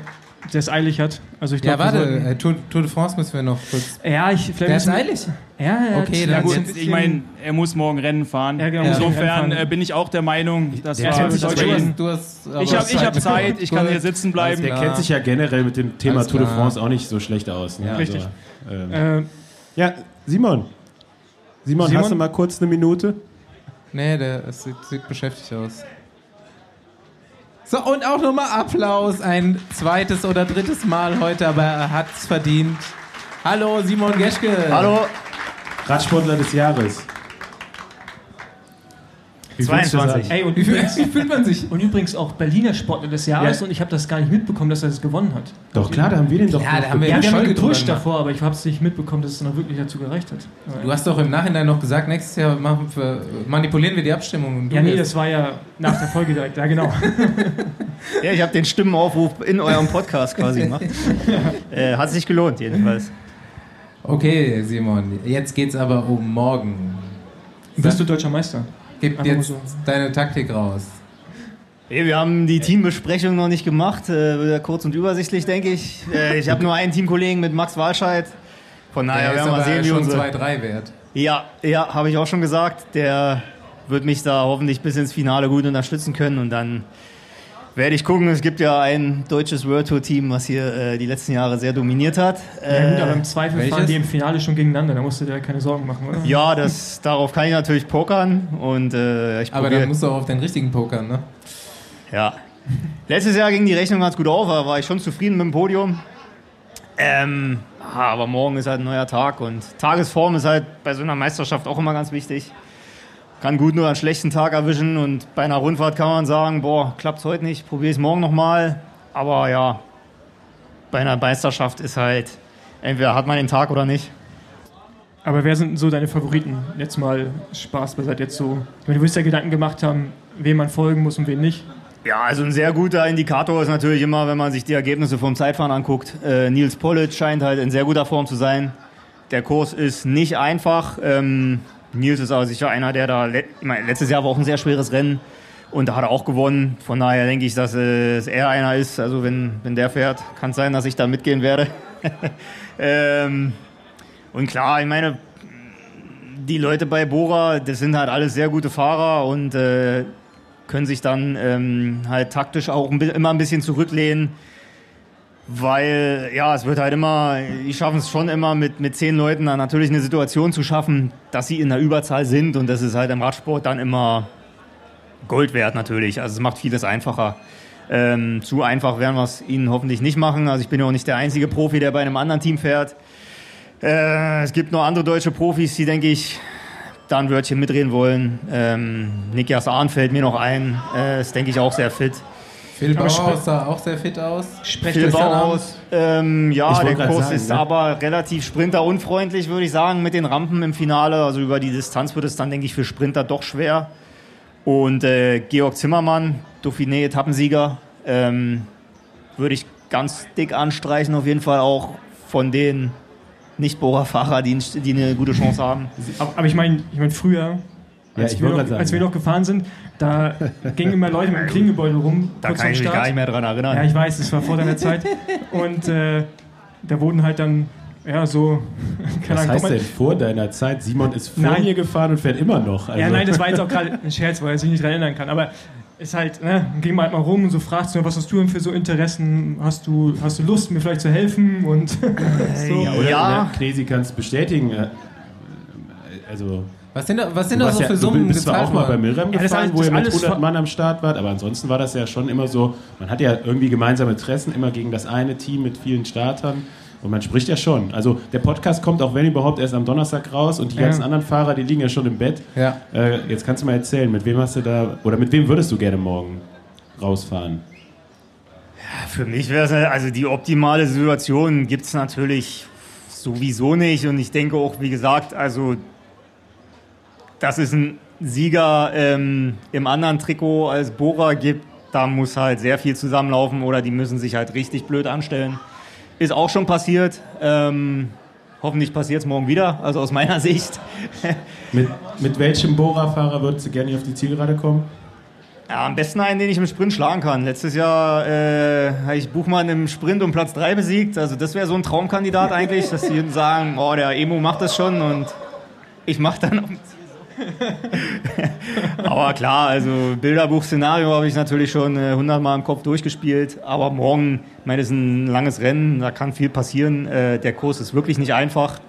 der es eilig hat. Also ich Ja, glaube, warte, äh, Tour, Tour de France müssen wir noch kurz. Ja, ich vielleicht Der ist eilig? Ja, ja. Okay, ja, dann gut. jetzt- Ich meine, er muss morgen Rennen fahren. Ja, genau, Insofern fahren. äh, bin ich auch der Meinung, dass kennt sich Deutsche- aber in- Du hast, Ich habe ich hab Zeit, ich kann hier sitzen bleiben. Der kennt sich ja generell mit dem Thema Tour de. France auch nicht so schlecht aus. Ne? Ja. Richtig. ähm, Äh, ja, Simon. Simon, Simon? hast du mal kurz eine Minute? Nee, der es sieht, sieht beschäftigt aus. So, und auch nochmal Applaus. Ein zweites oder drittes Mal heute, aber er hat's verdient. Hallo, Simon Geschke. Hallo, Radsportler des Jahres. Wie würdest du 22. sagen? ey, und Wie, fühlt- übrigens, wie fühlt man sich? und übrigens auch Berliner Sportler des Jahres Ja. und ich habe das gar nicht mitbekommen, dass er das gewonnen hat. Doch klar, da haben wir den doch. Ja, da haben wir Ja, wir haben davor, aber ich habe es nicht mitbekommen, dass es noch wirklich dazu gereicht hat. Du hast doch im Nachhinein noch gesagt, nächstes Jahr machen wir, manipulieren wir die Abstimmung. Und du ja, nee, das war ja nach der Folge direkt. Ja, genau. ja, ich habe den Stimmenaufruf in eurem Podcast quasi gemacht. äh, hat sich gelohnt, jedenfalls. Okay, Simon, jetzt geht's aber um morgen. Bist du deutscher Meister? Gib mal jetzt so. deine Taktik raus. Hey, wir haben die Teambesprechung noch nicht gemacht, äh, kurz und übersichtlich, denke ich. Äh, ich habe nur einen Teamkollegen mit Max Walscheid. Von daher ist werden wir aber sehen, wie schon unsere... 2-3 wert. Ja, ja, habe ich auch schon gesagt. Der wird mich da hoffentlich bis ins Finale gut unterstützen können und dann werde ich gucken. Es gibt ja ein deutsches World Tour Team, was hier äh, die letzten Jahre sehr dominiert hat. Ja, gut, aber Äh, im Zweifel welches? fahren die im Finale schon gegeneinander. Da musst du dir keine Sorgen machen, oder? ja, das, darauf kann ich natürlich pokern und äh, ich Aber dann musst du auch auf den richtigen pokern, ne? Ja. Letztes Jahr ging die Rechnung ganz gut auf, da war ich schon zufrieden mit dem Podium. Ähm, ah, aber morgen ist halt ein neuer Tag und Tagesform ist halt bei so einer Meisterschaft auch immer ganz wichtig. Kann gut nur einen schlechten Tag erwischen und bei einer Rundfahrt kann man sagen, boah, klappt's heute nicht, probiere es morgen nochmal. Aber ja, bei einer Meisterschaft ist halt, entweder hat man den Tag oder nicht. Aber wer sind so deine Favoriten? Jetzt mal Spaß beiseite jetzt so. Ich meine, du wirst ja Gedanken gemacht haben, wem man folgen muss und wen nicht. Ja, also ein sehr guter Indikator ist natürlich immer, wenn man sich die Ergebnisse vom Zeitfahren anguckt. Äh, Nils Pollitt scheint halt in sehr guter Form zu sein. Der Kurs ist nicht einfach. Ähm, Nils ist aber sicher einer, der da, le ich letztes Jahr war auch ein sehr schweres Rennen und da hat er auch gewonnen. Von daher denke ich, dass es er einer ist. Also wenn, wenn der fährt, kann es sein, dass ich da mitgehen werde. ähm, und klar, ich meine, die Leute bei Bora, das sind halt alles sehr gute Fahrer und äh, können sich dann ähm, halt taktisch auch immer ein bisschen zurücklehnen, weil ja, es wird halt immer, die schaffen es schon immer mit, mit zehn Leuten dann natürlich eine Situation zu schaffen, dass sie in der Überzahl sind und das ist halt im Radsport dann immer Gold wert natürlich, also es macht vieles einfacher. Ähm, zu einfach werden wir es ihnen hoffentlich nicht machen, also ich bin ja auch nicht der einzige Profi, der bei einem anderen Team fährt. Äh, es gibt noch andere deutsche Profis, die, denke ich, da ein Wörtchen mitreden wollen. Ähm, Nikias Ahn fällt mir noch ein, äh, ist, denke ich, auch sehr fit. Phil Bauhaus sah auch sehr fit aus. Sprecht Phil. Bauhaus, ähm, ja, der Kurs sagen, ist ne? aber relativ sprinterunfreundlich, würde ich sagen, mit den Rampen im Finale. Also über die Distanz wird es dann, denke ich, für Sprinter doch schwer. Und äh, Georg Zimmermann, Dauphiné-Etappensieger, ähm, würde ich ganz dick anstreichen, auf jeden Fall auch von den Nicht-Bohrer-Fahrer, die, die eine gute Chance haben. Aber, aber ich meine, ich mein, früher, als, ich wir noch, sagen, als wir ja. noch gefahren sind, da gingen immer Leute mit dem Klingebeutel rum. Da kann ich mich gar nicht mehr dran erinnern. Ja, ich weiß, das war vor deiner Zeit. Und äh, da wurden halt dann, ja, so. keine Was heißt denn vor deiner Zeit? Simon ist vor Nein. mir gefahren und fährt immer noch. Also, Ja, nein, das war jetzt auch gerade ein Scherz, weil er sich nicht daran erinnern kann. Aber ist halt, ne, ging man halt mal rum und so fragst du, was hast du denn für so Interessen? Hast du, hast du Lust, mir vielleicht zu helfen? Und so. Ja, oder? Ja. Ne? Knesi kann es bestätigen. äh, Also, Was sind da, was sind du, da so ja, für du Summen bist zwar auch mal bei? Milram Ja, gefahren, wo ihr mit alles 100 war- Mann am Start wart, aber ansonsten war das ja schon immer so, man hat ja irgendwie gemeinsame Interessen, immer gegen das eine Team mit vielen Startern. Und man spricht ja schon. Also der Podcast kommt auch, wenn überhaupt, erst am Donnerstag raus und die Ja. ganzen anderen Fahrer, die liegen ja schon im Bett. Ja. Äh, jetzt kannst du mal erzählen, mit wem hast du da, oder mit wem würdest du gerne morgen rausfahren? Für mich wäre es, also die optimale Situation gibt es natürlich sowieso nicht. Und ich denke auch, wie gesagt, also dass es einen Sieger ähm, im anderen Trikot als Bora gibt, da muss halt sehr viel zusammenlaufen oder die müssen sich halt richtig blöd anstellen. Ist auch schon passiert. Ähm, hoffentlich passiert es morgen wieder, also aus meiner Sicht. Mit, mit welchem Bora-Fahrer würdest du gerne auf die Zielgerade kommen? Ja, am besten einen, den ich im Sprint schlagen kann. Letztes Jahr äh, habe ich Buchmann im Sprint um Platz 3 besiegt. Also das wäre so ein Traumkandidat eigentlich, dass die sagen, oh, der Emo macht das schon und ich mache dann aber klar, also Bilderbuch-Szenario habe ich natürlich schon äh, 100 Mal im Kopf durchgespielt. Aber morgen, ich meine, das ist ein langes Rennen, da kann viel passieren. Äh, der Kurs ist wirklich nicht einfach.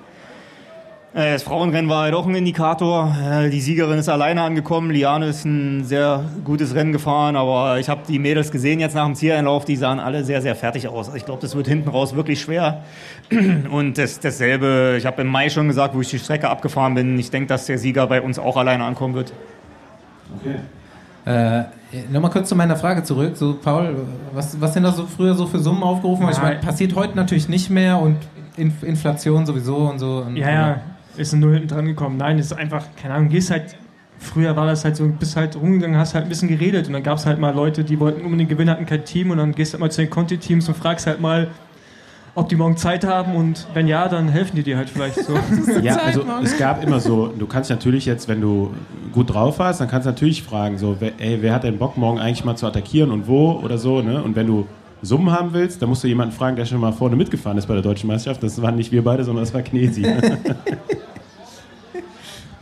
Äh, Das Frauenrennen war halt auch ein Indikator. Äh, Die Siegerin ist alleine angekommen. Liane ist ein sehr gutes Rennen gefahren, aber ich habe die Mädels gesehen jetzt nach dem Zieleinlauf. Die sahen alle sehr, sehr fertig aus. Also Ich glaube, das wird hinten raus wirklich schwer. Und das, dasselbe, ich habe im Mai schon gesagt, wo ich die Strecke abgefahren bin. Ich denke, dass der Sieger bei uns auch alleine ankommen wird. Äh, Nochmal kurz zu meiner Frage zurück. So, Paul, was, was sind da so früher so für Summen aufgerufen? Ich meine, passiert heute natürlich nicht mehr und Inf Inflation sowieso und so. Und, Ja, ja, ist ein Null hinten dran gekommen. Nein, ist einfach, keine Ahnung, gehst halt. Früher war das halt so, bist halt rumgegangen, hast halt ein bisschen geredet und dann gab es halt mal Leute, die wollten unbedingt gewinnen, hatten kein Team und dann gehst du halt mal zu den Conti-Teams und fragst halt mal, ob die morgen Zeit haben und wenn ja, dann helfen die dir halt vielleicht so. Ja, also es gab immer so, du kannst natürlich jetzt, wenn du gut drauf warst, dann kannst du natürlich fragen, so, wer, ey, wer hat denn Bock, morgen eigentlich mal zu attackieren und wo oder so, ne? Und wenn du Summen haben willst, dann musst du jemanden fragen, der schon mal vorne mitgefahren ist bei der Deutschen Meisterschaft. Das waren nicht wir beide, sondern das war Knesi.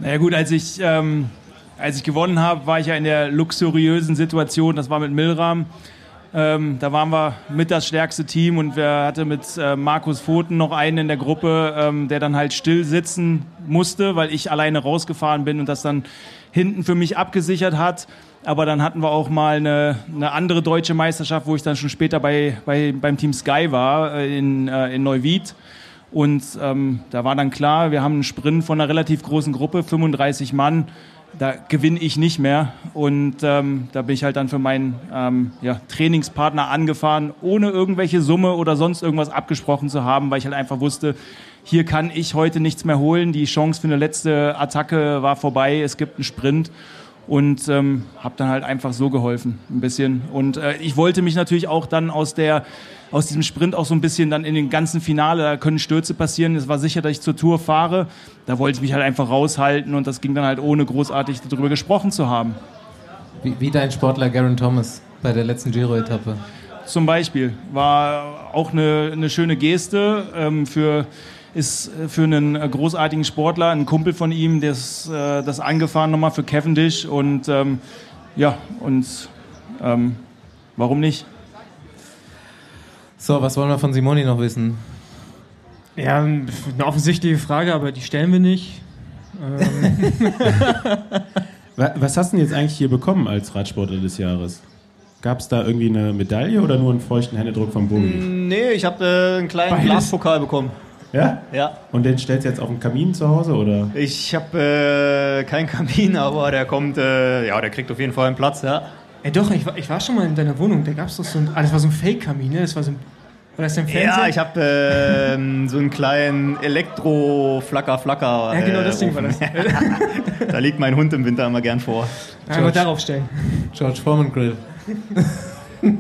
Naja gut, als ich, ähm, als ich gewonnen habe, war ich ja in der luxuriösen Situation, das war mit Milram. Ähm, da waren wir mit das stärkste Team und wir hatte mit äh, Markus Pfoten noch einen in der Gruppe, ähm, der dann halt still sitzen musste, weil ich alleine rausgefahren bin und das dann hinten für mich abgesichert hat. Aber dann hatten wir auch mal eine, eine andere deutsche Meisterschaft, wo ich dann schon später bei, bei, beim Team Sky war, äh, in, äh, in Neuwied. Und ähm, da war dann klar, wir haben einen Sprint von einer relativ großen Gruppe, 35 Mann. Da gewinne ich nicht mehr. Und ähm, da bin ich halt dann für meinen ähm, ja, Trainingspartner angefahren, ohne irgendwelche Summe oder sonst irgendwas abgesprochen zu haben, weil ich halt einfach wusste, hier kann ich heute nichts mehr holen. Die Chance für eine letzte Attacke war vorbei. Es gibt einen Sprint und ähm, habe dann halt einfach so geholfen, ein bisschen. Und äh, ich wollte mich natürlich auch dann aus der aus diesem Sprint auch so ein bisschen dann in den ganzen Finale, da können Stürze passieren. Es war sicher, dass ich zur Tour fahre. Da wollte ich mich halt einfach raushalten und das ging dann halt ohne großartig darüber gesprochen zu haben. Wie, wie dein Sportler Garen Thomas bei der letzten Giro-Etappe. Zum Beispiel war auch eine, eine schöne Geste ähm, für ist für einen großartigen Sportler, ein Kumpel von ihm, der ist äh, das angefahren nochmal für Cavendish und ähm, ja, und ähm, warum nicht? So, was wollen wir von Simoni noch wissen? Ja, eine offensichtliche Frage, aber die stellen wir nicht. Ähm, Wa- Was hast du denn jetzt eigentlich hier bekommen als Radsportler des Jahres? Gab es da irgendwie eine Medaille oder nur einen feuchten Händedruck vom Bogi? Nee, ich habe äh, einen kleinen Beides. Glaspokal bekommen. Ja? Ja. Und den stellst du jetzt auf den Kamin zu Hause oder? Ich habe äh, keinen Kamin, aber der kommt, äh, ja, der kriegt auf jeden Fall einen Platz, ja. Ey, doch, ich war, ich war schon mal in deiner Wohnung. Da gab es doch so ein. Ah, das war so ein Fake-Kamin, ne? Das war so ein. War das dein Fernseher? Ja, ich habe äh, so einen kleinen Elektro-Flacker-Flacker. Ja, genau, das Ding war das. da liegt mein Hund im Winter immer gern vor. Einfach darauf stellen. George Foreman Grill.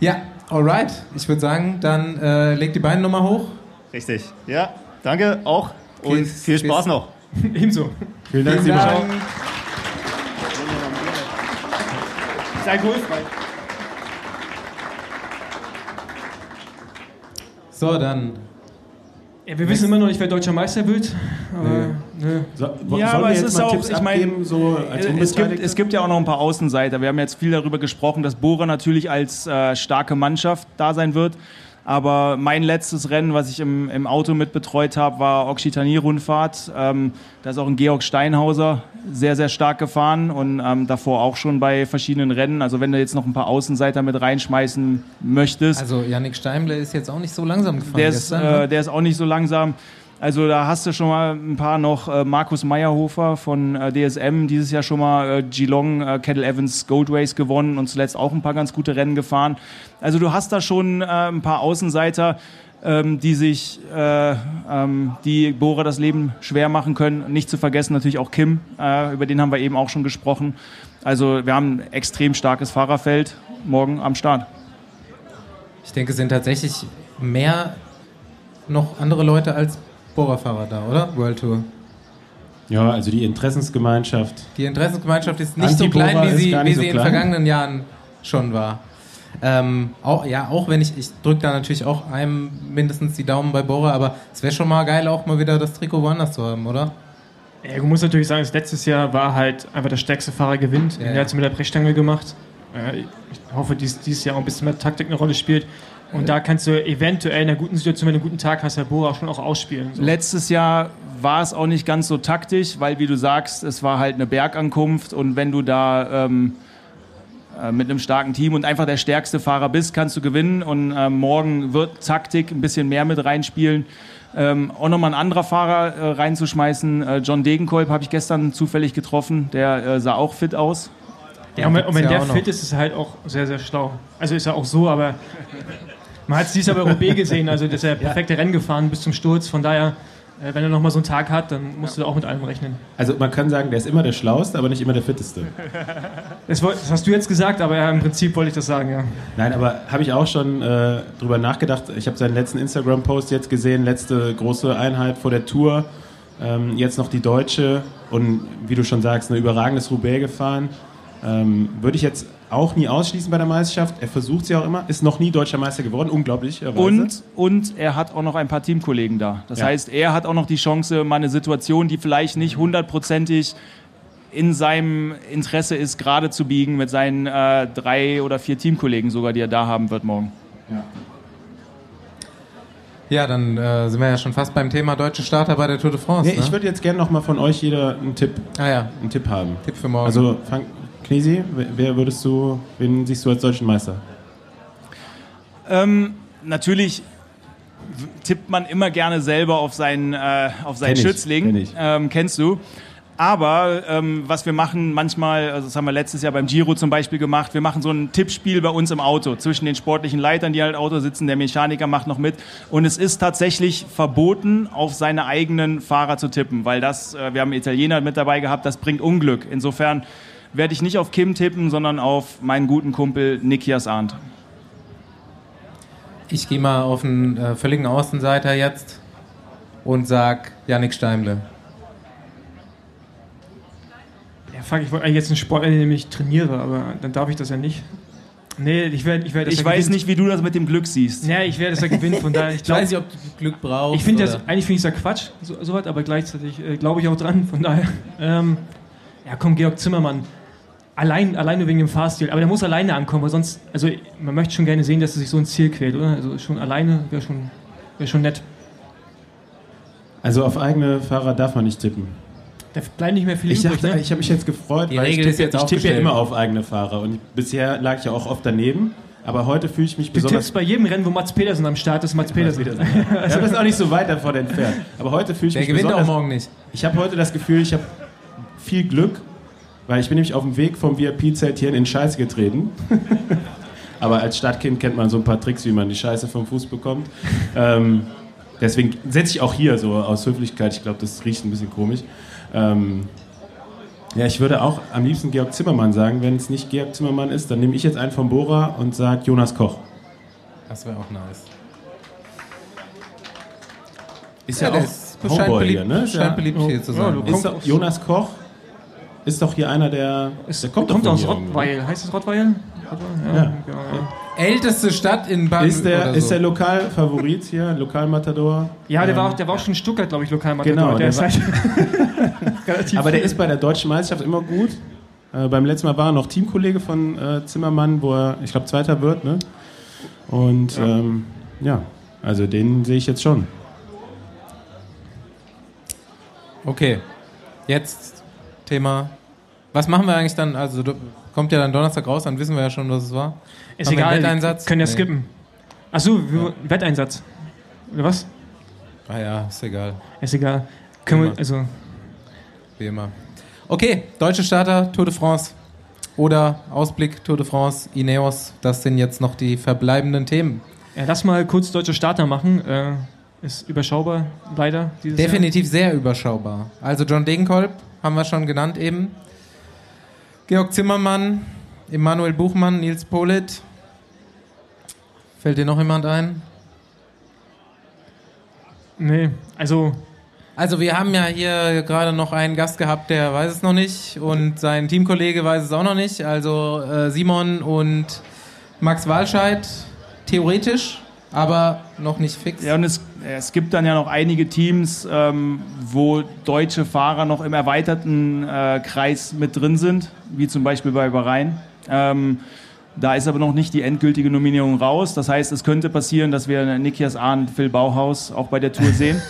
ja, alright. Ich würde sagen, dann äh, leg die Beine nochmal hoch. Richtig. Ja, danke auch und viel Spaß noch. Ebenso. Vielen Dank, Vielen. Dank. Ist alkoholfrei. So, dann. Ja, wir wissen immer noch nicht, wer deutscher Meister wird. Aber, nö. So, Ja, aber wir es ist mal auch- Tipps ich mein, abgeben, so als Es gibt, es gibt ja auch noch ein paar Außenseiter. Wir haben jetzt viel darüber gesprochen, dass Bora natürlich als äh, starke Mannschaft da sein wird. Aber mein letztes Rennen, was ich im, im Auto mit betreut habe, war Occitanie-Rundfahrt. Ähm, da ist auch ein Georg Steinhauser sehr, sehr stark gefahren und ähm, davor auch schon bei verschiedenen Rennen. Also wenn du jetzt noch ein paar Außenseiter mit reinschmeißen möchtest. Also, Yannick Steimle ist jetzt auch nicht so langsam gefahren. Der ist, gestern, ne? äh, der ist auch nicht so langsam. Also da hast du schon mal ein paar noch. Äh, Markus Meyerhofer von äh, DSM, dieses Jahr schon mal äh, Geelong, Kettle Evans Gold Race gewonnen und zuletzt auch ein paar ganz gute Rennen gefahren. Also du hast da schon ein paar Außenseiter, ähm, die sich, äh, ähm, die Bohrer das Leben schwer machen können. Nicht zu vergessen natürlich auch Kim, über den haben wir eben auch schon gesprochen. Also wir haben ein extrem starkes Fahrerfeld morgen am Start. Ich denke, es sind tatsächlich mehr noch andere Leute als Bohrerfahrer da, oder? World Tour. Ja, also die Interessensgemeinschaft. Die Interessensgemeinschaft ist nicht so klein, wie sie, wie sie in den vergangenen Jahren schon war. Ähm, auch, ja, auch wenn ich, ich drücke da natürlich auch einem mindestens die Daumen bei Bohrer, aber es wäre schon mal geil, auch mal wieder das Trikot woanders zu haben, oder? Ja, du musst natürlich sagen, das letztes Jahr war halt einfach der stärkste Fahrer gewinnt. Ja, Er hat es mit der Brechstange gemacht. Äh, Ich hoffe, dies, dieses Jahr auch ein bisschen mehr Taktik eine Rolle spielt. Und da kannst du eventuell in einer guten Situation, wenn du einen guten Tag hast, Herr Bora schon auch ausspielen. So. Letztes Jahr war es auch nicht ganz so taktisch, weil, wie du sagst, es war halt eine Bergankunft und wenn du da ähm, äh, mit einem starken Team und einfach der stärkste Fahrer bist, kannst du gewinnen und äh, morgen wird Taktik ein bisschen mehr mit reinspielen. Ähm, auch nochmal ein anderer Fahrer äh, reinzuschmeißen. Äh, John Degenkolb habe ich gestern zufällig getroffen, der äh, sah auch fit aus. Ja, und wenn, und wenn ja der noch. fit ist, ist er halt auch sehr, sehr schlau. Also ist er auch so, aber man hat es dieses Jahr bei OB gesehen, also dass er perfekte Rennen gefahren bis zum Sturz. Von daher, äh, wenn er nochmal so einen Tag hat, dann musst du auch mit allem rechnen. Also man kann sagen, der ist immer der Schlauste, aber nicht immer der Fitteste. Das, das hast du jetzt gesagt, aber ja, im Prinzip wollte ich das sagen, ja. Nein, aber habe ich auch schon äh, drüber nachgedacht. Ich habe seinen letzten Instagram-Post jetzt gesehen, letzte große Einheit vor der Tour. Ähm, jetzt noch die deutsche und wie du schon sagst, ein überragendes Roubaix gefahren. Ähm, Würde ich jetzt auch nie ausschließen bei der Meisterschaft. Er versucht sie auch immer, ist noch nie deutscher Meister geworden, unglaublich. Und, und er hat auch noch ein paar Teamkollegen da. Das Ja. heißt, er hat auch noch die Chance, mal eine Situation, die vielleicht nicht hundertprozentig in seinem Interesse ist, gerade zu biegen mit seinen äh, drei oder vier Teamkollegen sogar, die er da haben wird morgen. Ja, dann äh, sind wir ja schon fast beim Thema deutsche Starter bei der Tour de France. Nee, ne? ich würde jetzt gerne noch mal von euch jeder einen Tipp, ah ja, einen Tipp haben. Tipp für morgen. Also, fang, Knesi, wer- würdest du, wen siehst du als deutschen Meister? Ähm, natürlich tippt man immer gerne selber auf seinen, äh, auf seinen Kenn Schützling. kenn ich. Ähm, kennst du. Aber ähm, was wir machen manchmal, also das haben wir letztes Jahr beim Giro zum Beispiel gemacht, wir machen so ein Tippspiel bei uns im Auto zwischen den sportlichen Leitern, die halt im Auto sitzen, der Mechaniker macht noch mit. Und es ist tatsächlich verboten, auf seine eigenen Fahrer zu tippen, weil das, äh, wir haben Italiener mit dabei gehabt, das bringt Unglück. Insofern werde ich nicht auf Kim tippen, sondern auf meinen guten Kumpel Nikias Arndt. ich gehe mal auf einen äh, völligen Außenseiter jetzt und sag Yannick Steimle. Ja, fuck, ich wollte eigentlich jetzt einen Sport, in dem ich trainiere, aber dann darf ich das ja nicht. Nee, ich werde, ich werde, Ich weiß nicht, wie du das mit dem Glück siehst. Ja, ich werde das ja gewinnen, von daher, ich Ich glaube, weiß nicht, ob du Glück brauchst. Ich finde das, eigentlich finde ich es ja Quatsch, so, so was, aber gleichzeitig äh, glaube ich auch dran, von daher. Ähm, ja, komm, Georg Zimmermann. Allein, alleine wegen dem Fahrstil, aber der muss alleine ankommen, weil sonst, also man möchte schon gerne sehen, dass er sich so ins Ziel quält, oder? Also schon alleine wäre schon, wär schon nett. Also auf eigene Fahrer darf man nicht tippen. Da bleiben nicht mehr viele Ich, übrig, dachte, ne? ich habe mich jetzt gefreut, Die weil Regel ich ist tippe, jetzt ich tippe ja immer auf eigene Fahrer und bisher lag ich ja auch oft daneben. Aber heute fühle ich mich Du besonders. tippst bei jedem Rennen, wo Mats Pedersen am Start ist, Mats Pedersen. Ja, das ist auch nicht so weit davon entfernt. Aber heute fühle ich Der mich gewinnt auch besonders. morgen nicht. Ich habe heute das Gefühl, ich habe viel Glück, weil ich bin nämlich auf dem Weg vom VIP-Zelt hier in den Scheiß getreten. Aber als Stadtkind kennt man so ein paar Tricks, wie man die Scheiße vom Fuß bekommt. Ähm, deswegen setze ich auch hier so aus Höflichkeit. Ich glaube, das riecht ein bisschen komisch. Ähm, ja, ich würde auch am liebsten Georg Zimmermann sagen. Wenn es nicht Georg Zimmermann ist, dann nehme ich jetzt einen vom Bohrer und sage Jonas Koch. Das wäre auch nice. Ist Ja, ja, auch ist- Homeboy beliebt, hier, ne? Ist scheint ja, beliebt hier zu sein. du ist Jonas Koch ist doch hier einer der. Es der kommt, doch von aus? Rottweil. Heißt es Rottweil? Rottweil? Ja. Ja. ja. Älteste Stadt in Baden Ist der, ist so. der Lokalfavorit hier, Lokalmatador? Ja, der, Ähm, war auch, der war auch schon in Stuttgart, glaube ich, lokal Genau, der der ist halt Aber der ist bei der deutschen Meisterschaft immer gut. Äh, beim letzten Mal war er noch Teamkollege von äh, Zimmermann, wo er, ich glaube, Zweiter wird. Ne? Und ja. Ähm, ja, also den sehe ich jetzt schon. Okay, jetzt Thema. Was machen wir eigentlich dann? Also kommt ja dann Donnerstag raus, dann wissen wir ja schon, was es war. Ist Haben egal, Wetteinsatz? können ja Nee. skippen. Achso, ja. Wetteinsatz. Oder was? Ah ja, ist egal, Ist egal. Können wir, Immer. also, wie immer. Okay, deutsche Starter, Tour de France. Oder Ausblick, Tour de France, Ineos. Das sind jetzt noch die verbleibenden Themen. ja, lass mal kurz deutsche Starter machen. Äh, ist überschaubar, leider, dieses Definitiv sehr überschaubar. Also John Degenkolb haben wir schon genannt eben. Georg Zimmermann, Emanuel Buchmann, Nils Polit. Fällt dir noch jemand ein? Nee, also Also wir haben ja hier gerade noch einen Gast gehabt, der weiß es noch nicht und sein Teamkollege weiß es auch noch nicht. Also äh, Simon und Max Walscheid theoretisch, aber noch nicht fix. Ja, und es, es gibt dann ja noch einige Teams, ähm, wo deutsche Fahrer noch im erweiterten äh, Kreis mit drin sind, wie zum Beispiel bei Bahrain. Ähm, da ist aber noch nicht die endgültige Nominierung raus. Das heißt, es könnte passieren, dass wir Nikias Ahn, Phil Bauhaus auch bei der Tour sehen.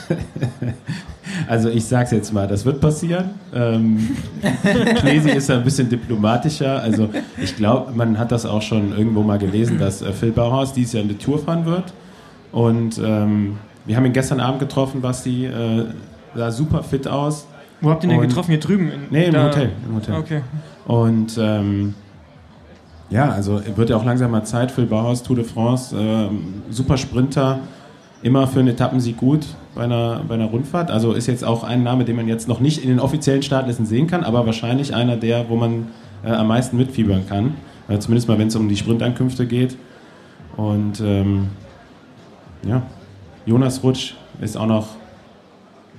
Also ich sag's jetzt mal, das wird passieren. Ähm, Knesi ist da ein bisschen diplomatischer. Also ich glaube, man hat das auch schon irgendwo mal gelesen, dass äh, Phil Bauhaus dieses Jahr in die Tour fahren wird. Und ähm, wir haben ihn gestern Abend getroffen, Basti. Äh, sah super fit aus. wo habt ihr den Und- getroffen? Hier drüben? In, Nee, im da- Hotel. Im Hotel. Okay. Und ähm, ja, also wird ja auch langsam mal Zeit. Phil Bauhaus, Tour de France, ähm, super Sprinter, immer für einen Etappensieg gut bei einer, bei einer Rundfahrt. Also ist jetzt auch ein Name, den man jetzt noch nicht in den offiziellen Startlisten sehen kann, aber wahrscheinlich einer der, wo man äh, am meisten mitfiebern kann. Äh, zumindest mal, wenn es um die Sprintankünfte geht. Und ähm, ja, Jonas Rutsch ist auch noch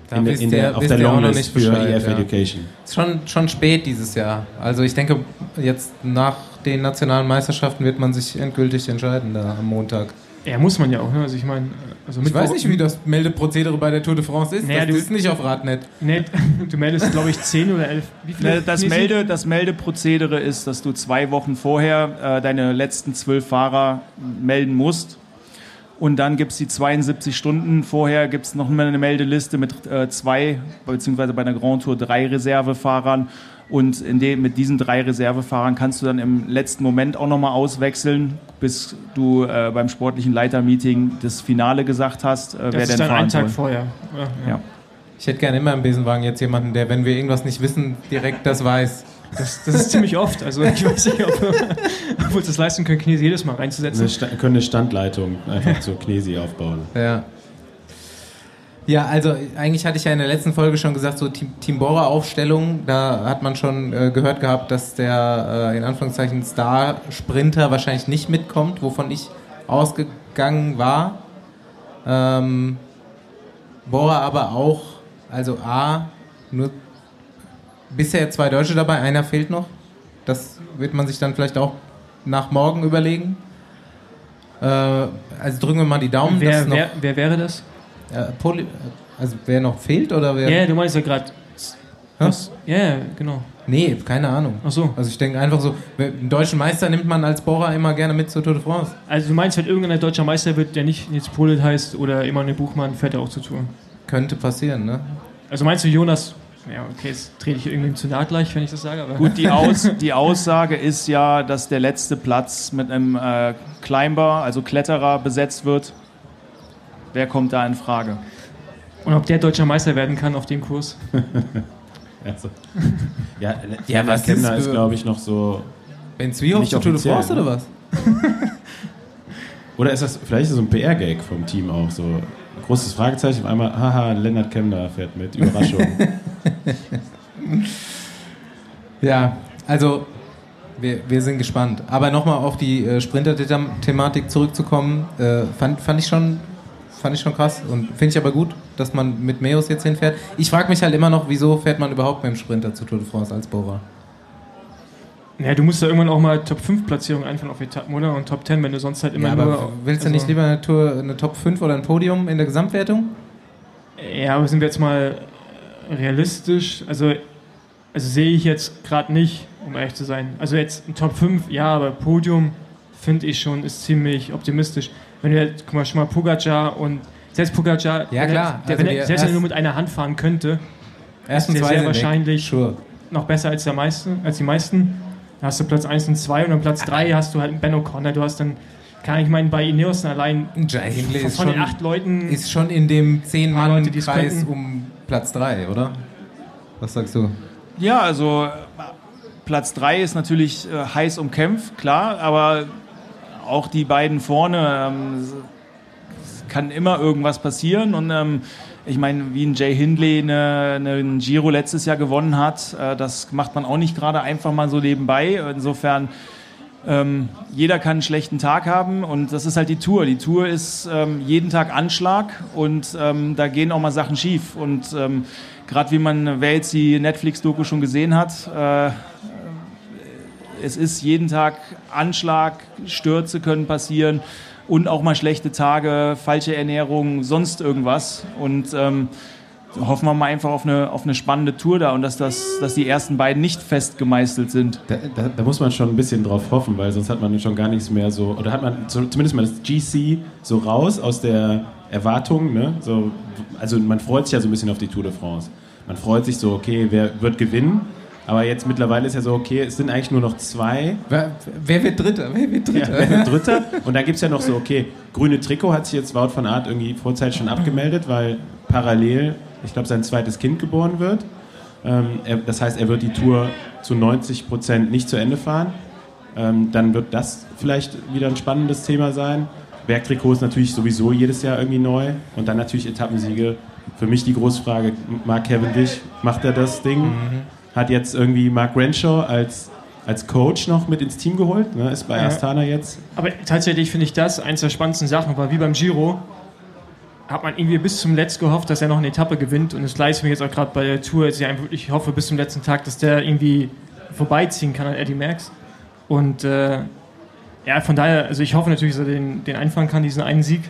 Da in, der- in ihr- der, auf der Longlist nicht für Bescheid, EF ja. Education. Ist schon, schon spät dieses Jahr. Also ich denke, jetzt nach den nationalen Meisterschaften wird man sich endgültig entscheiden da am Montag. Ja, muss man ja auch. Ne? Also ich meine, also Ich weiß nicht, wie das Meldeprozedere bei der Tour de France ist. Naja, das du- ist nicht auf Radnet. Nee, du meldest, glaube ich, 10 oder 11. Wie viele? Ne, Das? Melde, das Meldeprozedere ist, dass du zwei Wochen vorher äh, deine letzten zwölf Fahrer melden musst. Und dann gibt es die 72 Stunden. Vorher gibt es noch mal eine Meldeliste mit äh, zwei, beziehungsweise bei der Grand Tour drei Reservefahrern. Und dem, mit diesen drei Reservefahrern kannst du dann im letzten Moment auch nochmal auswechseln, bis du äh, beim sportlichen Leitermeeting das Finale gesagt hast, äh, wer Das denn ist dann fahren ein Tag soll. vorher. Ja, ja. Ja. Ich hätte gerne immer im Besenwagen jetzt jemanden, der, wenn wir irgendwas nicht wissen, direkt das weiß. Das, das ist ziemlich oft. Also ich weiß nicht, ob, ob wir uns das leisten können, Knesi jedes Mal reinzusetzen. Sta können eine Standleitung einfach zur Knesi aufbauen. Ja. Ja, also eigentlich hatte ich ja in der letzten Folge schon gesagt, so Team, Team Bora Aufstellung, da hat man schon äh, gehört gehabt, dass der äh, in Anführungszeichen Star-Sprinter wahrscheinlich nicht mitkommt, wovon ich ausgegangen war. Ähm, Bora aber auch, also A, nur bisher zwei Deutsche dabei, einer fehlt noch. Das wird man sich dann vielleicht auch nach morgen überlegen. Äh, also drücken wir mal die Daumen. Wer, dass noch- wer, wer wäre das? äh, Poly also wer noch fehlt oder wer? Ja, du meinst ja gerade. Was? Ja, ja, genau. Nee, keine Ahnung. Ach so. Also ich denke einfach so, einen deutschen Meister nimmt man als Bohrer immer gerne mit zur Tour de France. Also du meinst, wenn irgendein deutscher Meister wird, der nicht Nils Polit heißt oder Emanuel Buchmann, fährt er auch zur Tour. Könnte passieren, ne? Also meinst du Jonas? Ja, okay, jetzt trete ich irgendwie zu nahe gleich, wenn ich das sage. Aber Gut, die, Aus, die Aussage ist ja, dass der letzte Platz mit einem äh, Climber, also Kletterer, besetzt wird. Wer kommt da in Frage? Und ob der deutscher Meister werden kann auf dem Kurs? Also, ja, Ja, ja was Kemner ist- ist, glaube ich, noch so. Ben Zwiehoff Nicht zur Tour de France ne? oder was? Oder ist das vielleicht ist das so ein PR-Gag vom Team auch so? Großes Fragezeichen, auf einmal, haha, Lennart Kemner fährt mit, Überraschung. Ja, also wir, wir sind gespannt. Aber nochmal auf die äh, Sprinter-Thematik zurückzukommen, äh, fand, fand, ich schon, fand ich schon krass und finde ich aber gut, dass man mit Meos jetzt hinfährt. Ich frage mich halt immer noch, wieso fährt man überhaupt mit dem Sprinter zur Tour de France als Bohrer? Ja, du musst da irgendwann auch mal Top 5 Platzierungen einfahren auf Etappen, oder? Und Top 10, wenn du sonst halt immer Ja, nur. aber willst du also- nicht lieber eine Tour, eine Top 5 oder ein Podium in der Gesamtwertung? Ja, aber sind wir jetzt mal realistisch? Also, also sehe ich jetzt gerade nicht, um ehrlich zu sein. Also jetzt ein Top 5, ja, aber Podium finde ich schon, ist ziemlich optimistisch. Wenn du jetzt, guck mal, schon mal Pogacar und selbst Pogacar, Ja, klar. Er, der, Also er, der selbst wenn er nur mit einer Hand fahren könnte, ist zwei sehr wahrscheinlich Sure. noch besser als, der meiste, als die meisten. Da hast du Platz 1 und 2 und dann Platz 3 hast du halt einen Ben O'Connor. Du hast dann, kann ich meinen, bei Ineos allein Jai Hindley von, ist von den schon, acht Leuten ist schon in dem Paar Leute, die es 10-Mann-Kreis könnten. um Platz 3, oder? Was sagst du? Ja, also Platz 3 ist natürlich äh, heiß umkämpft, klar, aber auch die beiden vorne, ähm, kann immer irgendwas passieren und ähm, ich meine, wie ein Jay Hindley eine, eine, einen Giro letztes Jahr gewonnen hat, äh, das macht man auch nicht gerade einfach mal so nebenbei. Insofern ähm, jeder kann einen schlechten Tag haben und das ist halt die Tour. Die Tour ist ähm, jeden Tag Anschlag und ähm, da gehen auch mal Sachen schief. Und ähm, gerade wie man, wer jetzt die Netflix-Doku schon gesehen hat, äh, es ist jeden Tag Anschlag, Stürze können passieren und auch mal schlechte Tage, falsche Ernährung, sonst irgendwas. Und ähm, hoffen wir mal einfach auf eine, auf eine spannende Tour da und dass, das, dass die ersten beiden nicht fest gemeißelt sind. Da, da, da, muss man schon ein bisschen drauf hoffen, weil sonst hat man schon gar nichts mehr so, oder hat man zumindest mal das GC so raus aus der Erwartung. Ne? So, also man freut sich ja so ein bisschen auf die Tour de France. Man freut sich so, okay, wer wird gewinnen? Aber jetzt mittlerweile ist ja so, okay, es sind eigentlich nur noch zwei. Wer, wer wird Dritter? Wer wird Dritter? Ja, wer wird Dritter? Und dann gibt es ja noch so, okay, grüne Trikot hat sich jetzt Wout von Art irgendwie vorzeitig schon abgemeldet, weil parallel, ich glaube, sein zweites Kind geboren wird. Ähm, er, das heißt, er wird die Tour zu 90 Prozent nicht zu Ende fahren. Ähm, dann wird das vielleicht wieder ein spannendes Thema sein. Bergtrikot ist natürlich sowieso jedes Jahr irgendwie neu. Und dann natürlich Etappensiege. Für mich die Großfrage, Mark Cavendish, macht er das Ding? Mhm hat jetzt irgendwie Mark Renshaw als, als Coach noch mit ins Team geholt, ne? ist bei ja. Astana jetzt. Aber tatsächlich finde ich das eins der spannendsten Sachen, weil wie beim Giro hat man irgendwie bis zum letzten gehofft, dass er noch eine Etappe gewinnt und es leistet mir jetzt auch gerade bei der Tour, dass ich hoffe bis zum letzten Tag, dass der irgendwie vorbeiziehen kann an Eddie Merckx und äh, ja, von daher, also ich hoffe natürlich, dass er den, den einfangen kann, diesen einen Sieg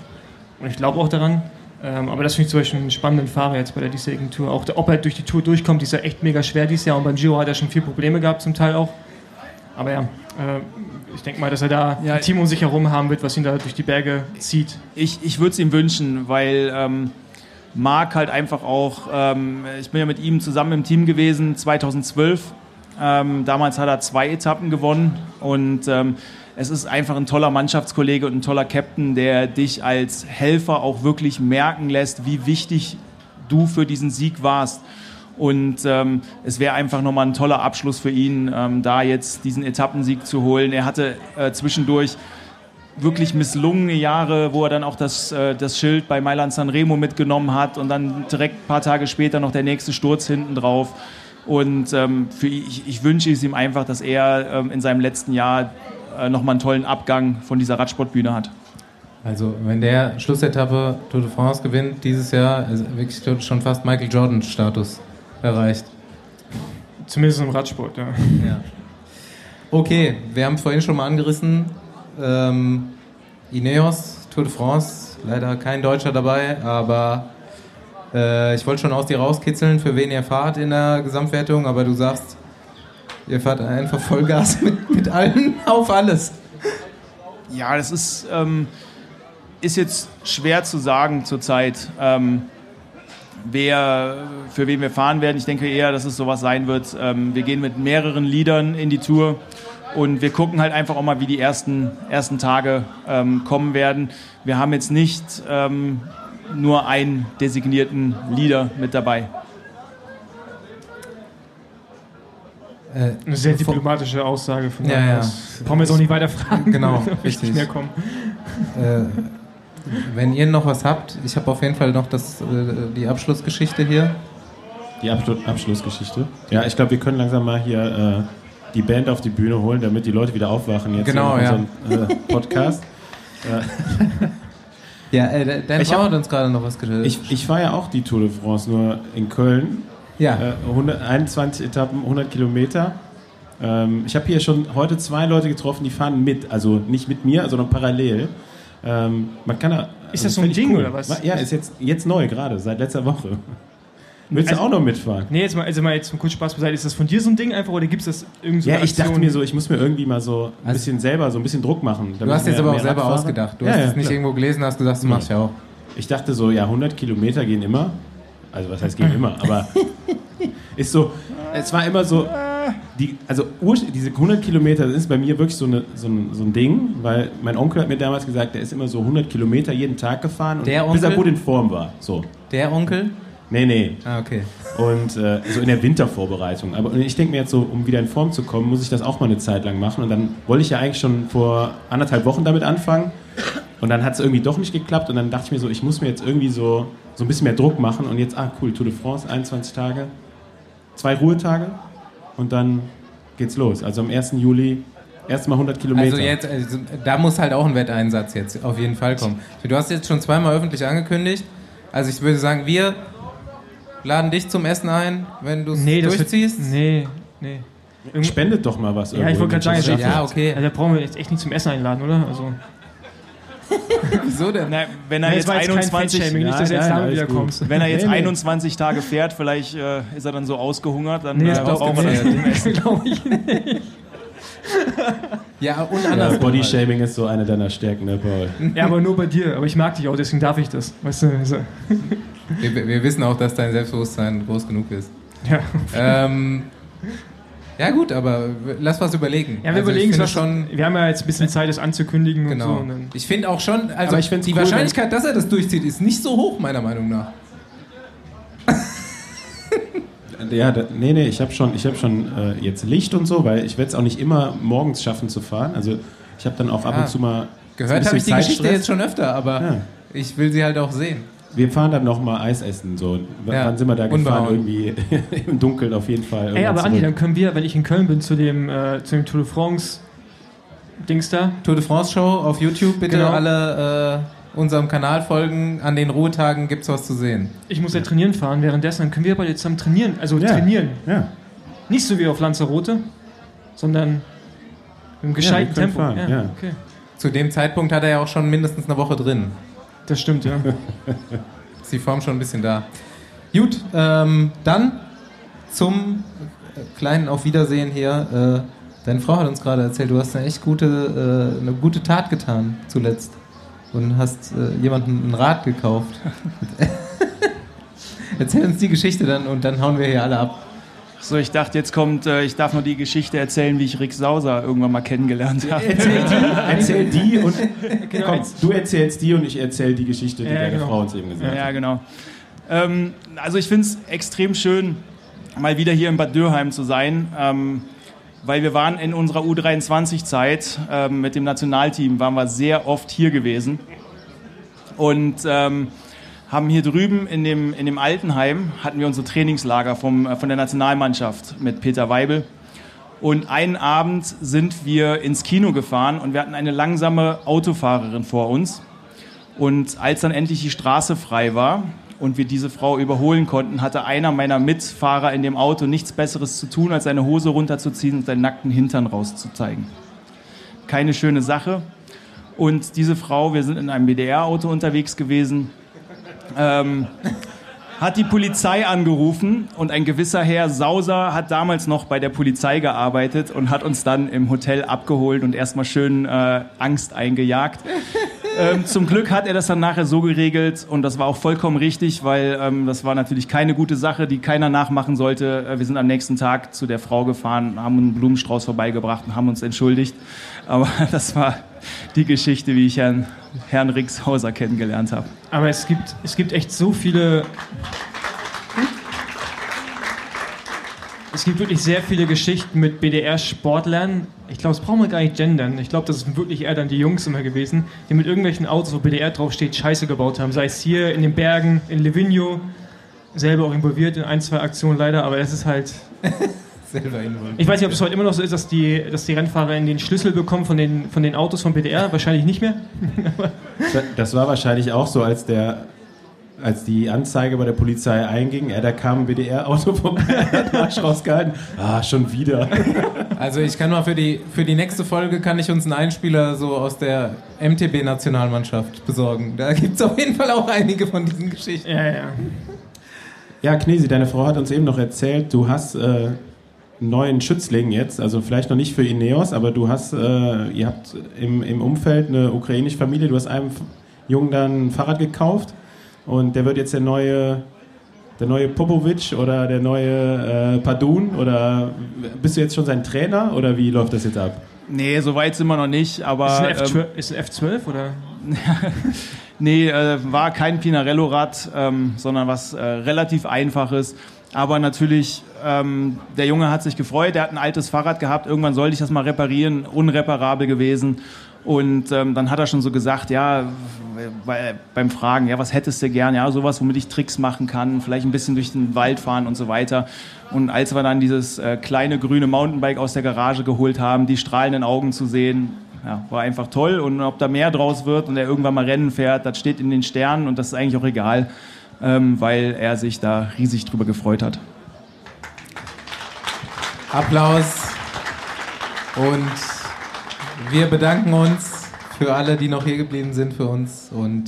und ich glaube auch daran. Ähm, aber das finde ich zum Beispiel einen spannenden Fahrer jetzt bei der diesjährigen Tour. Auch ob er durch die Tour durchkommt, die ist ja echt mega schwer dieses Jahr. Und beim Giro hat er schon viel Probleme gehabt, zum Teil auch. Aber ja, äh, ich denke mal, dass er da ja, ein Team um sich herum haben wird, was ihn da durch die Berge zieht. Ich, ich würde es ihm wünschen, weil ähm, Marc halt einfach auch, ähm, ich bin ja mit ihm zusammen im Team gewesen 2012. Ähm, damals hat er zwei Etappen gewonnen und ähm, es ist einfach ein toller Mannschaftskollege und ein toller Captain, der dich als Helfer auch wirklich merken lässt, wie wichtig du für diesen Sieg warst. Und ähm, es wäre einfach nochmal ein toller Abschluss für ihn, ähm, da jetzt diesen Etappensieg zu holen. Er hatte äh, zwischendurch wirklich misslungene Jahre, wo er dann auch das, äh, das Schild bei Mailand Sanremo mitgenommen hat und dann direkt ein paar Tage später noch der nächste Sturz hinten drauf. Und ähm, für, ich, ich wünsche es ihm einfach, dass er ähm, in seinem letzten Jahr äh, nochmal einen tollen Abgang von dieser Radsportbühne hat. Also, wenn der Schlussetappe Tour de France gewinnt dieses Jahr, ist wirklich schon fast Michael Jordan-Status erreicht. Zumindest im Radsport, ja. ja. Okay, wir haben es vorhin schon mal angerissen. Ähm, Ineos, Tour de France, leider kein Deutscher dabei, aber äh, ich wollte schon aus dir rauskitzeln, für wen ihr fahrt in der Gesamtwertung, aber du sagst, Ihr fahrt einfach Vollgas mit, mit allen auf alles. Ja, das ist, ähm, ist jetzt schwer zu sagen zurzeit, ähm, wer, für wen wir fahren werden. Ich denke eher, dass es sowas sein wird. Ähm, wir gehen mit mehreren Liedern in die Tour und wir gucken halt einfach auch mal, wie die ersten, ersten Tage ähm, kommen werden. Wir haben jetzt nicht ähm, nur einen designierten Leader mit dabei. Äh, Eine sehr diplomatische Aussage von ja, ja. Brauchen wir jetzt auch nicht weiter fragen. Genau, richtig. Mehr kommen. Äh, wenn ihr noch was habt, ich habe auf jeden Fall noch das, äh, die Abschlussgeschichte hier. Die Abschlu Abschlussgeschichte? Ja, ich glaube, wir können langsam mal hier äh, die Band auf die Bühne holen, damit die Leute wieder aufwachen jetzt genau, in unserem ja. Äh, Podcast. ja, äh, dein Frau hat uns gerade noch was getötet. Ich, ich war ja auch die Tour de France, nur in Köln ja. Äh, 121 Etappen, 100 Kilometer. Ähm, ich habe hier schon heute zwei Leute getroffen, die fahren mit. Also nicht mit mir, sondern parallel. Ähm, man kann da, ist das so ein Ding cool. oder was? Ja, ist jetzt, jetzt neu gerade, seit letzter Woche. Willst also, du auch noch mitfahren? Nee, jetzt mal, also mal jetzt zum kurz Spaß beiseite. Ist das von dir so ein Ding einfach oder gibt es das irgendwie so Ja, ich dachte mir so, ich muss mir irgendwie mal so ein also, bisschen selber, so ein bisschen Druck machen. Du hast jetzt aber auch selber Radfahrer. ausgedacht. Du ja, hast ja, es nicht klar. irgendwo gelesen, hast gesagt, du machst ja auch. Ich dachte so, ja, 100 Kilometer gehen immer. Also was heißt gehen immer, aber ist so, es war immer so, die, also diese 100 Kilometer das ist bei mir wirklich so, eine, so, ein, so ein Ding, weil mein Onkel hat mir damals gesagt, der ist immer so 100 Kilometer jeden Tag gefahren, und, bis er gut in Form war. So. Der Onkel? Nee, nee. Ah, okay. Und äh, so in der Wintervorbereitung. Aber ich denke mir jetzt so, um wieder in Form zu kommen, muss ich das auch mal eine Zeit lang machen. Und dann wollte ich ja eigentlich schon vor anderthalb Wochen damit anfangen. Und dann hat es irgendwie doch nicht geklappt. Und dann dachte ich mir so, ich muss mir jetzt irgendwie so, so ein bisschen mehr Druck machen. Und jetzt, ah cool, Tour de France, 21 Tage zwei Ruhetage und dann geht's los. Also am 1. Juli erstmal 100 Kilometer. Also jetzt, also, da muss halt auch ein Wetteinsatz jetzt auf jeden Fall kommen. Du hast jetzt schon zweimal öffentlich angekündigt. Also ich würde sagen, wir laden dich zum Essen ein, wenn du es Nee, das wird, durchziehst. nee, nee. Irgend- Spendet doch mal was. Ja, ich wollte gerade sagen, Manchester. Ja, okay. Also, da brauchen wir jetzt echt nicht zum Essen einladen, oder? Also, Wieso denn? Na, wenn er Nee, jetzt das war jetzt kein 21, Fanshaming, nicht, dass jetzt nein, wieder kommst. wenn er jetzt Nee, nee. 21 Tage fährt, vielleicht äh, ist er dann so ausgehungert, dann Nee, äh, brauchen wir das nicht. glaube ich nicht. Ja, und Ja, andersrum. Bodyshaming ist so eine deiner Stärken, ne, Paul? Ja, aber nur bei dir. Aber ich mag dich auch, deswegen darf ich das. Weißt du? Also, Wir, wir wissen auch, dass dein Selbstbewusstsein groß genug ist. ja. Ähm, ja gut, aber lass was überlegen. ja, wir Also überlegen es schon. Wir haben ja jetzt ein bisschen Zeit, das anzukündigen und so. Genau. Und Ich finde auch schon, also Aber ich find's die cool, Wahrscheinlichkeit, dass er das durchzieht, ist nicht so hoch, meiner Meinung nach. Ja, da, nee, nee, ich habe schon, ich hab schon äh, jetzt Licht und so, weil ich werde es auch nicht immer morgens schaffen zu fahren. Also ich habe dann auch ab Ah. und zu mal. Gehört habe ich die Geschichte jetzt schon öfter, aber Ja. ich will sie halt auch sehen. Wir fahren dann noch mal Eis essen. So. Ja, Wann sind wir da gefahren? unbehauen. Irgendwie im Dunkeln auf jeden Fall. Ey, aber Andi, dann können wir, wenn ich in Köln bin, zu dem, äh, zu dem Tour de France Dings da. Tour de France Show auf YouTube, bitte Genau. alle äh, unserem Kanal folgen. An den Ruhetagen gibt's was zu sehen. Ich muss ja trainieren fahren. Währenddessen dann können wir beide zusammen trainieren. Also Ja. trainieren. Ja. Nicht so wie auf Lanzarote, sondern im gescheiten Tempo. Okay. Zu dem Zeitpunkt hat er ja auch schon mindestens eine Woche drin. Das stimmt, ja. Ist die Form schon ein bisschen da. Gut, ähm, dann zum kleinen Auf Wiedersehen hier. Äh, deine Frau hat uns gerade erzählt, du hast eine echt gute, äh, eine gute Tat getan zuletzt. Und hast äh, jemandem ein Rad gekauft. Erzähl uns die Geschichte dann und dann hauen wir hier alle ab. So, ich dachte, jetzt kommt, äh, ich darf nur die Geschichte erzählen, wie ich Rick Sauser irgendwann mal kennengelernt habe. Erzähl die, erzähl die und Genau. komm, du erzählst die und ich erzähl die Geschichte, die Ja, deine genau. Frau uns eben gesagt Ja, hat. genau. Ähm, also ich finde es extrem schön, mal wieder hier in Bad Dürheim zu sein, ähm, weil wir waren in unserer U23-Zeit ähm, mit dem Nationalteam, waren wir sehr oft hier gewesen und ähm, haben hier drüben in dem, in dem Altenheim, hatten wir unsere Trainingslager vom, äh, von der Nationalmannschaft mit Peter Weibel. Und einen Abend sind wir ins Kino gefahren und wir hatten eine langsame Autofahrerin vor uns. Und als dann endlich die Straße frei war und wir diese Frau überholen konnten, hatte einer meiner Mitfahrer in dem Auto nichts Besseres zu tun, als seine Hose runterzuziehen und seinen nackten Hintern rauszuzeigen. Keine schöne Sache. Und diese Frau, wir sind in einem BDR-Auto unterwegs gewesen, ähm, hat die Polizei angerufen und ein gewisser Herr Sauser hat damals noch bei der Polizei gearbeitet und hat uns dann im Hotel abgeholt und erstmal schön äh, Angst eingejagt. Ähm, zum Glück hat er das dann nachher so geregelt und das war auch vollkommen richtig, weil ähm, das war natürlich keine gute Sache, die keiner nachmachen sollte. Äh, wir sind am nächsten Tag zu der Frau gefahren, haben einen Blumenstrauß vorbeigebracht und haben uns entschuldigt. Aber das war die Geschichte, wie ich Herrn, Herrn Rixhauser kennengelernt habe. Aber es gibt, es gibt echt so viele. Es gibt wirklich sehr viele Geschichten mit BDR-Sportlern. Ich glaube, das brauchen wir gar nicht gendern. Ich glaube, das sind wirklich eher dann die Jungs immer gewesen, die mit irgendwelchen Autos, wo BDR draufsteht, Scheiße gebaut haben. Sei es hier in den Bergen, in Livigno, selber auch involviert in ein, zwei Aktionen leider, aber es ist halt. Selber involviert. Ich weiß nicht, ob es heute immer noch so ist, dass die, dass die Rennfahrer in den Schlüssel bekommen von den, von den Autos von BDR. Wahrscheinlich nicht mehr. Da- Das war wahrscheinlich auch so, als der als die Anzeige bei der Polizei einging, ja, da kam ein BDR-Auto den Arsch rausgehalten. Ah, schon wieder. Also ich kann mal für die, für die nächste Folge kann ich uns einen Einspieler so aus der MTB-Nationalmannschaft besorgen. Da gibt es auf jeden Fall auch einige von diesen Geschichten. Ja, ja. Ja, Knesi, deine Frau hat uns eben noch erzählt, du hast äh, neuen Schützling jetzt, also vielleicht noch nicht für Ineos, aber du hast, äh, ihr habt im, im Umfeld eine ukrainische Familie, du hast einem F- Jungen dann ein Fahrrad gekauft und der wird jetzt der neue, der neue Popovic oder der neue äh, Padun oder bist du jetzt schon sein Trainer oder wie läuft das jetzt ab? Nee, so weit sind wir noch nicht, aber. Ist ein, ähm, F12, ist ein F12 oder? Nee, äh, war kein Pinarello-Rad, ähm, sondern was äh, relativ einfaches. Aber natürlich, ähm, der Junge hat sich gefreut, er hat ein altes Fahrrad gehabt, irgendwann sollte ich das mal reparieren, unreparabel gewesen. Und ähm, dann hat er schon so gesagt, ja, bei, beim Fragen, ja, was hättest du gern? Ja, sowas, womit ich Tricks machen kann, vielleicht ein bisschen durch den Wald fahren und so weiter. Und als wir dann dieses äh, kleine grüne Mountainbike aus der Garage geholt haben, die strahlenden Augen zu sehen, ja, war einfach toll. Und ob da mehr draus wird und er irgendwann mal Rennen fährt, das steht in den Sternen und das ist eigentlich auch egal, ähm, weil er sich da riesig drüber gefreut hat. Applaus. Und wir bedanken uns für alle, die noch hier geblieben sind für uns und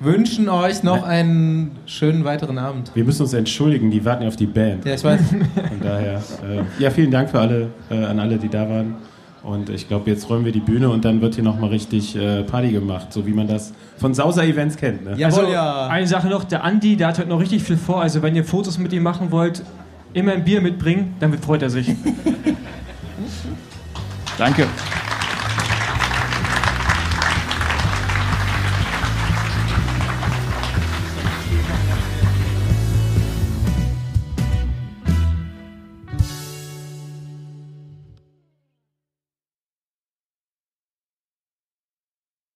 wünschen euch noch einen schönen weiteren Abend. Wir müssen uns entschuldigen, die warten ja auf die Band. Ja, ich weiß. Von daher, äh, ja, vielen Dank für alle, äh, an alle, die da waren. Und ich glaube, jetzt räumen wir die Bühne und dann wird hier nochmal richtig äh, Party gemacht, so wie man das von Sauser Events kennt. Ne? also, eine Sache noch, der Andi, der hat heute noch richtig viel vor. Also wenn ihr Fotos mit ihm machen wollt, immer ein Bier mitbringen, dann freut er sich. Danke.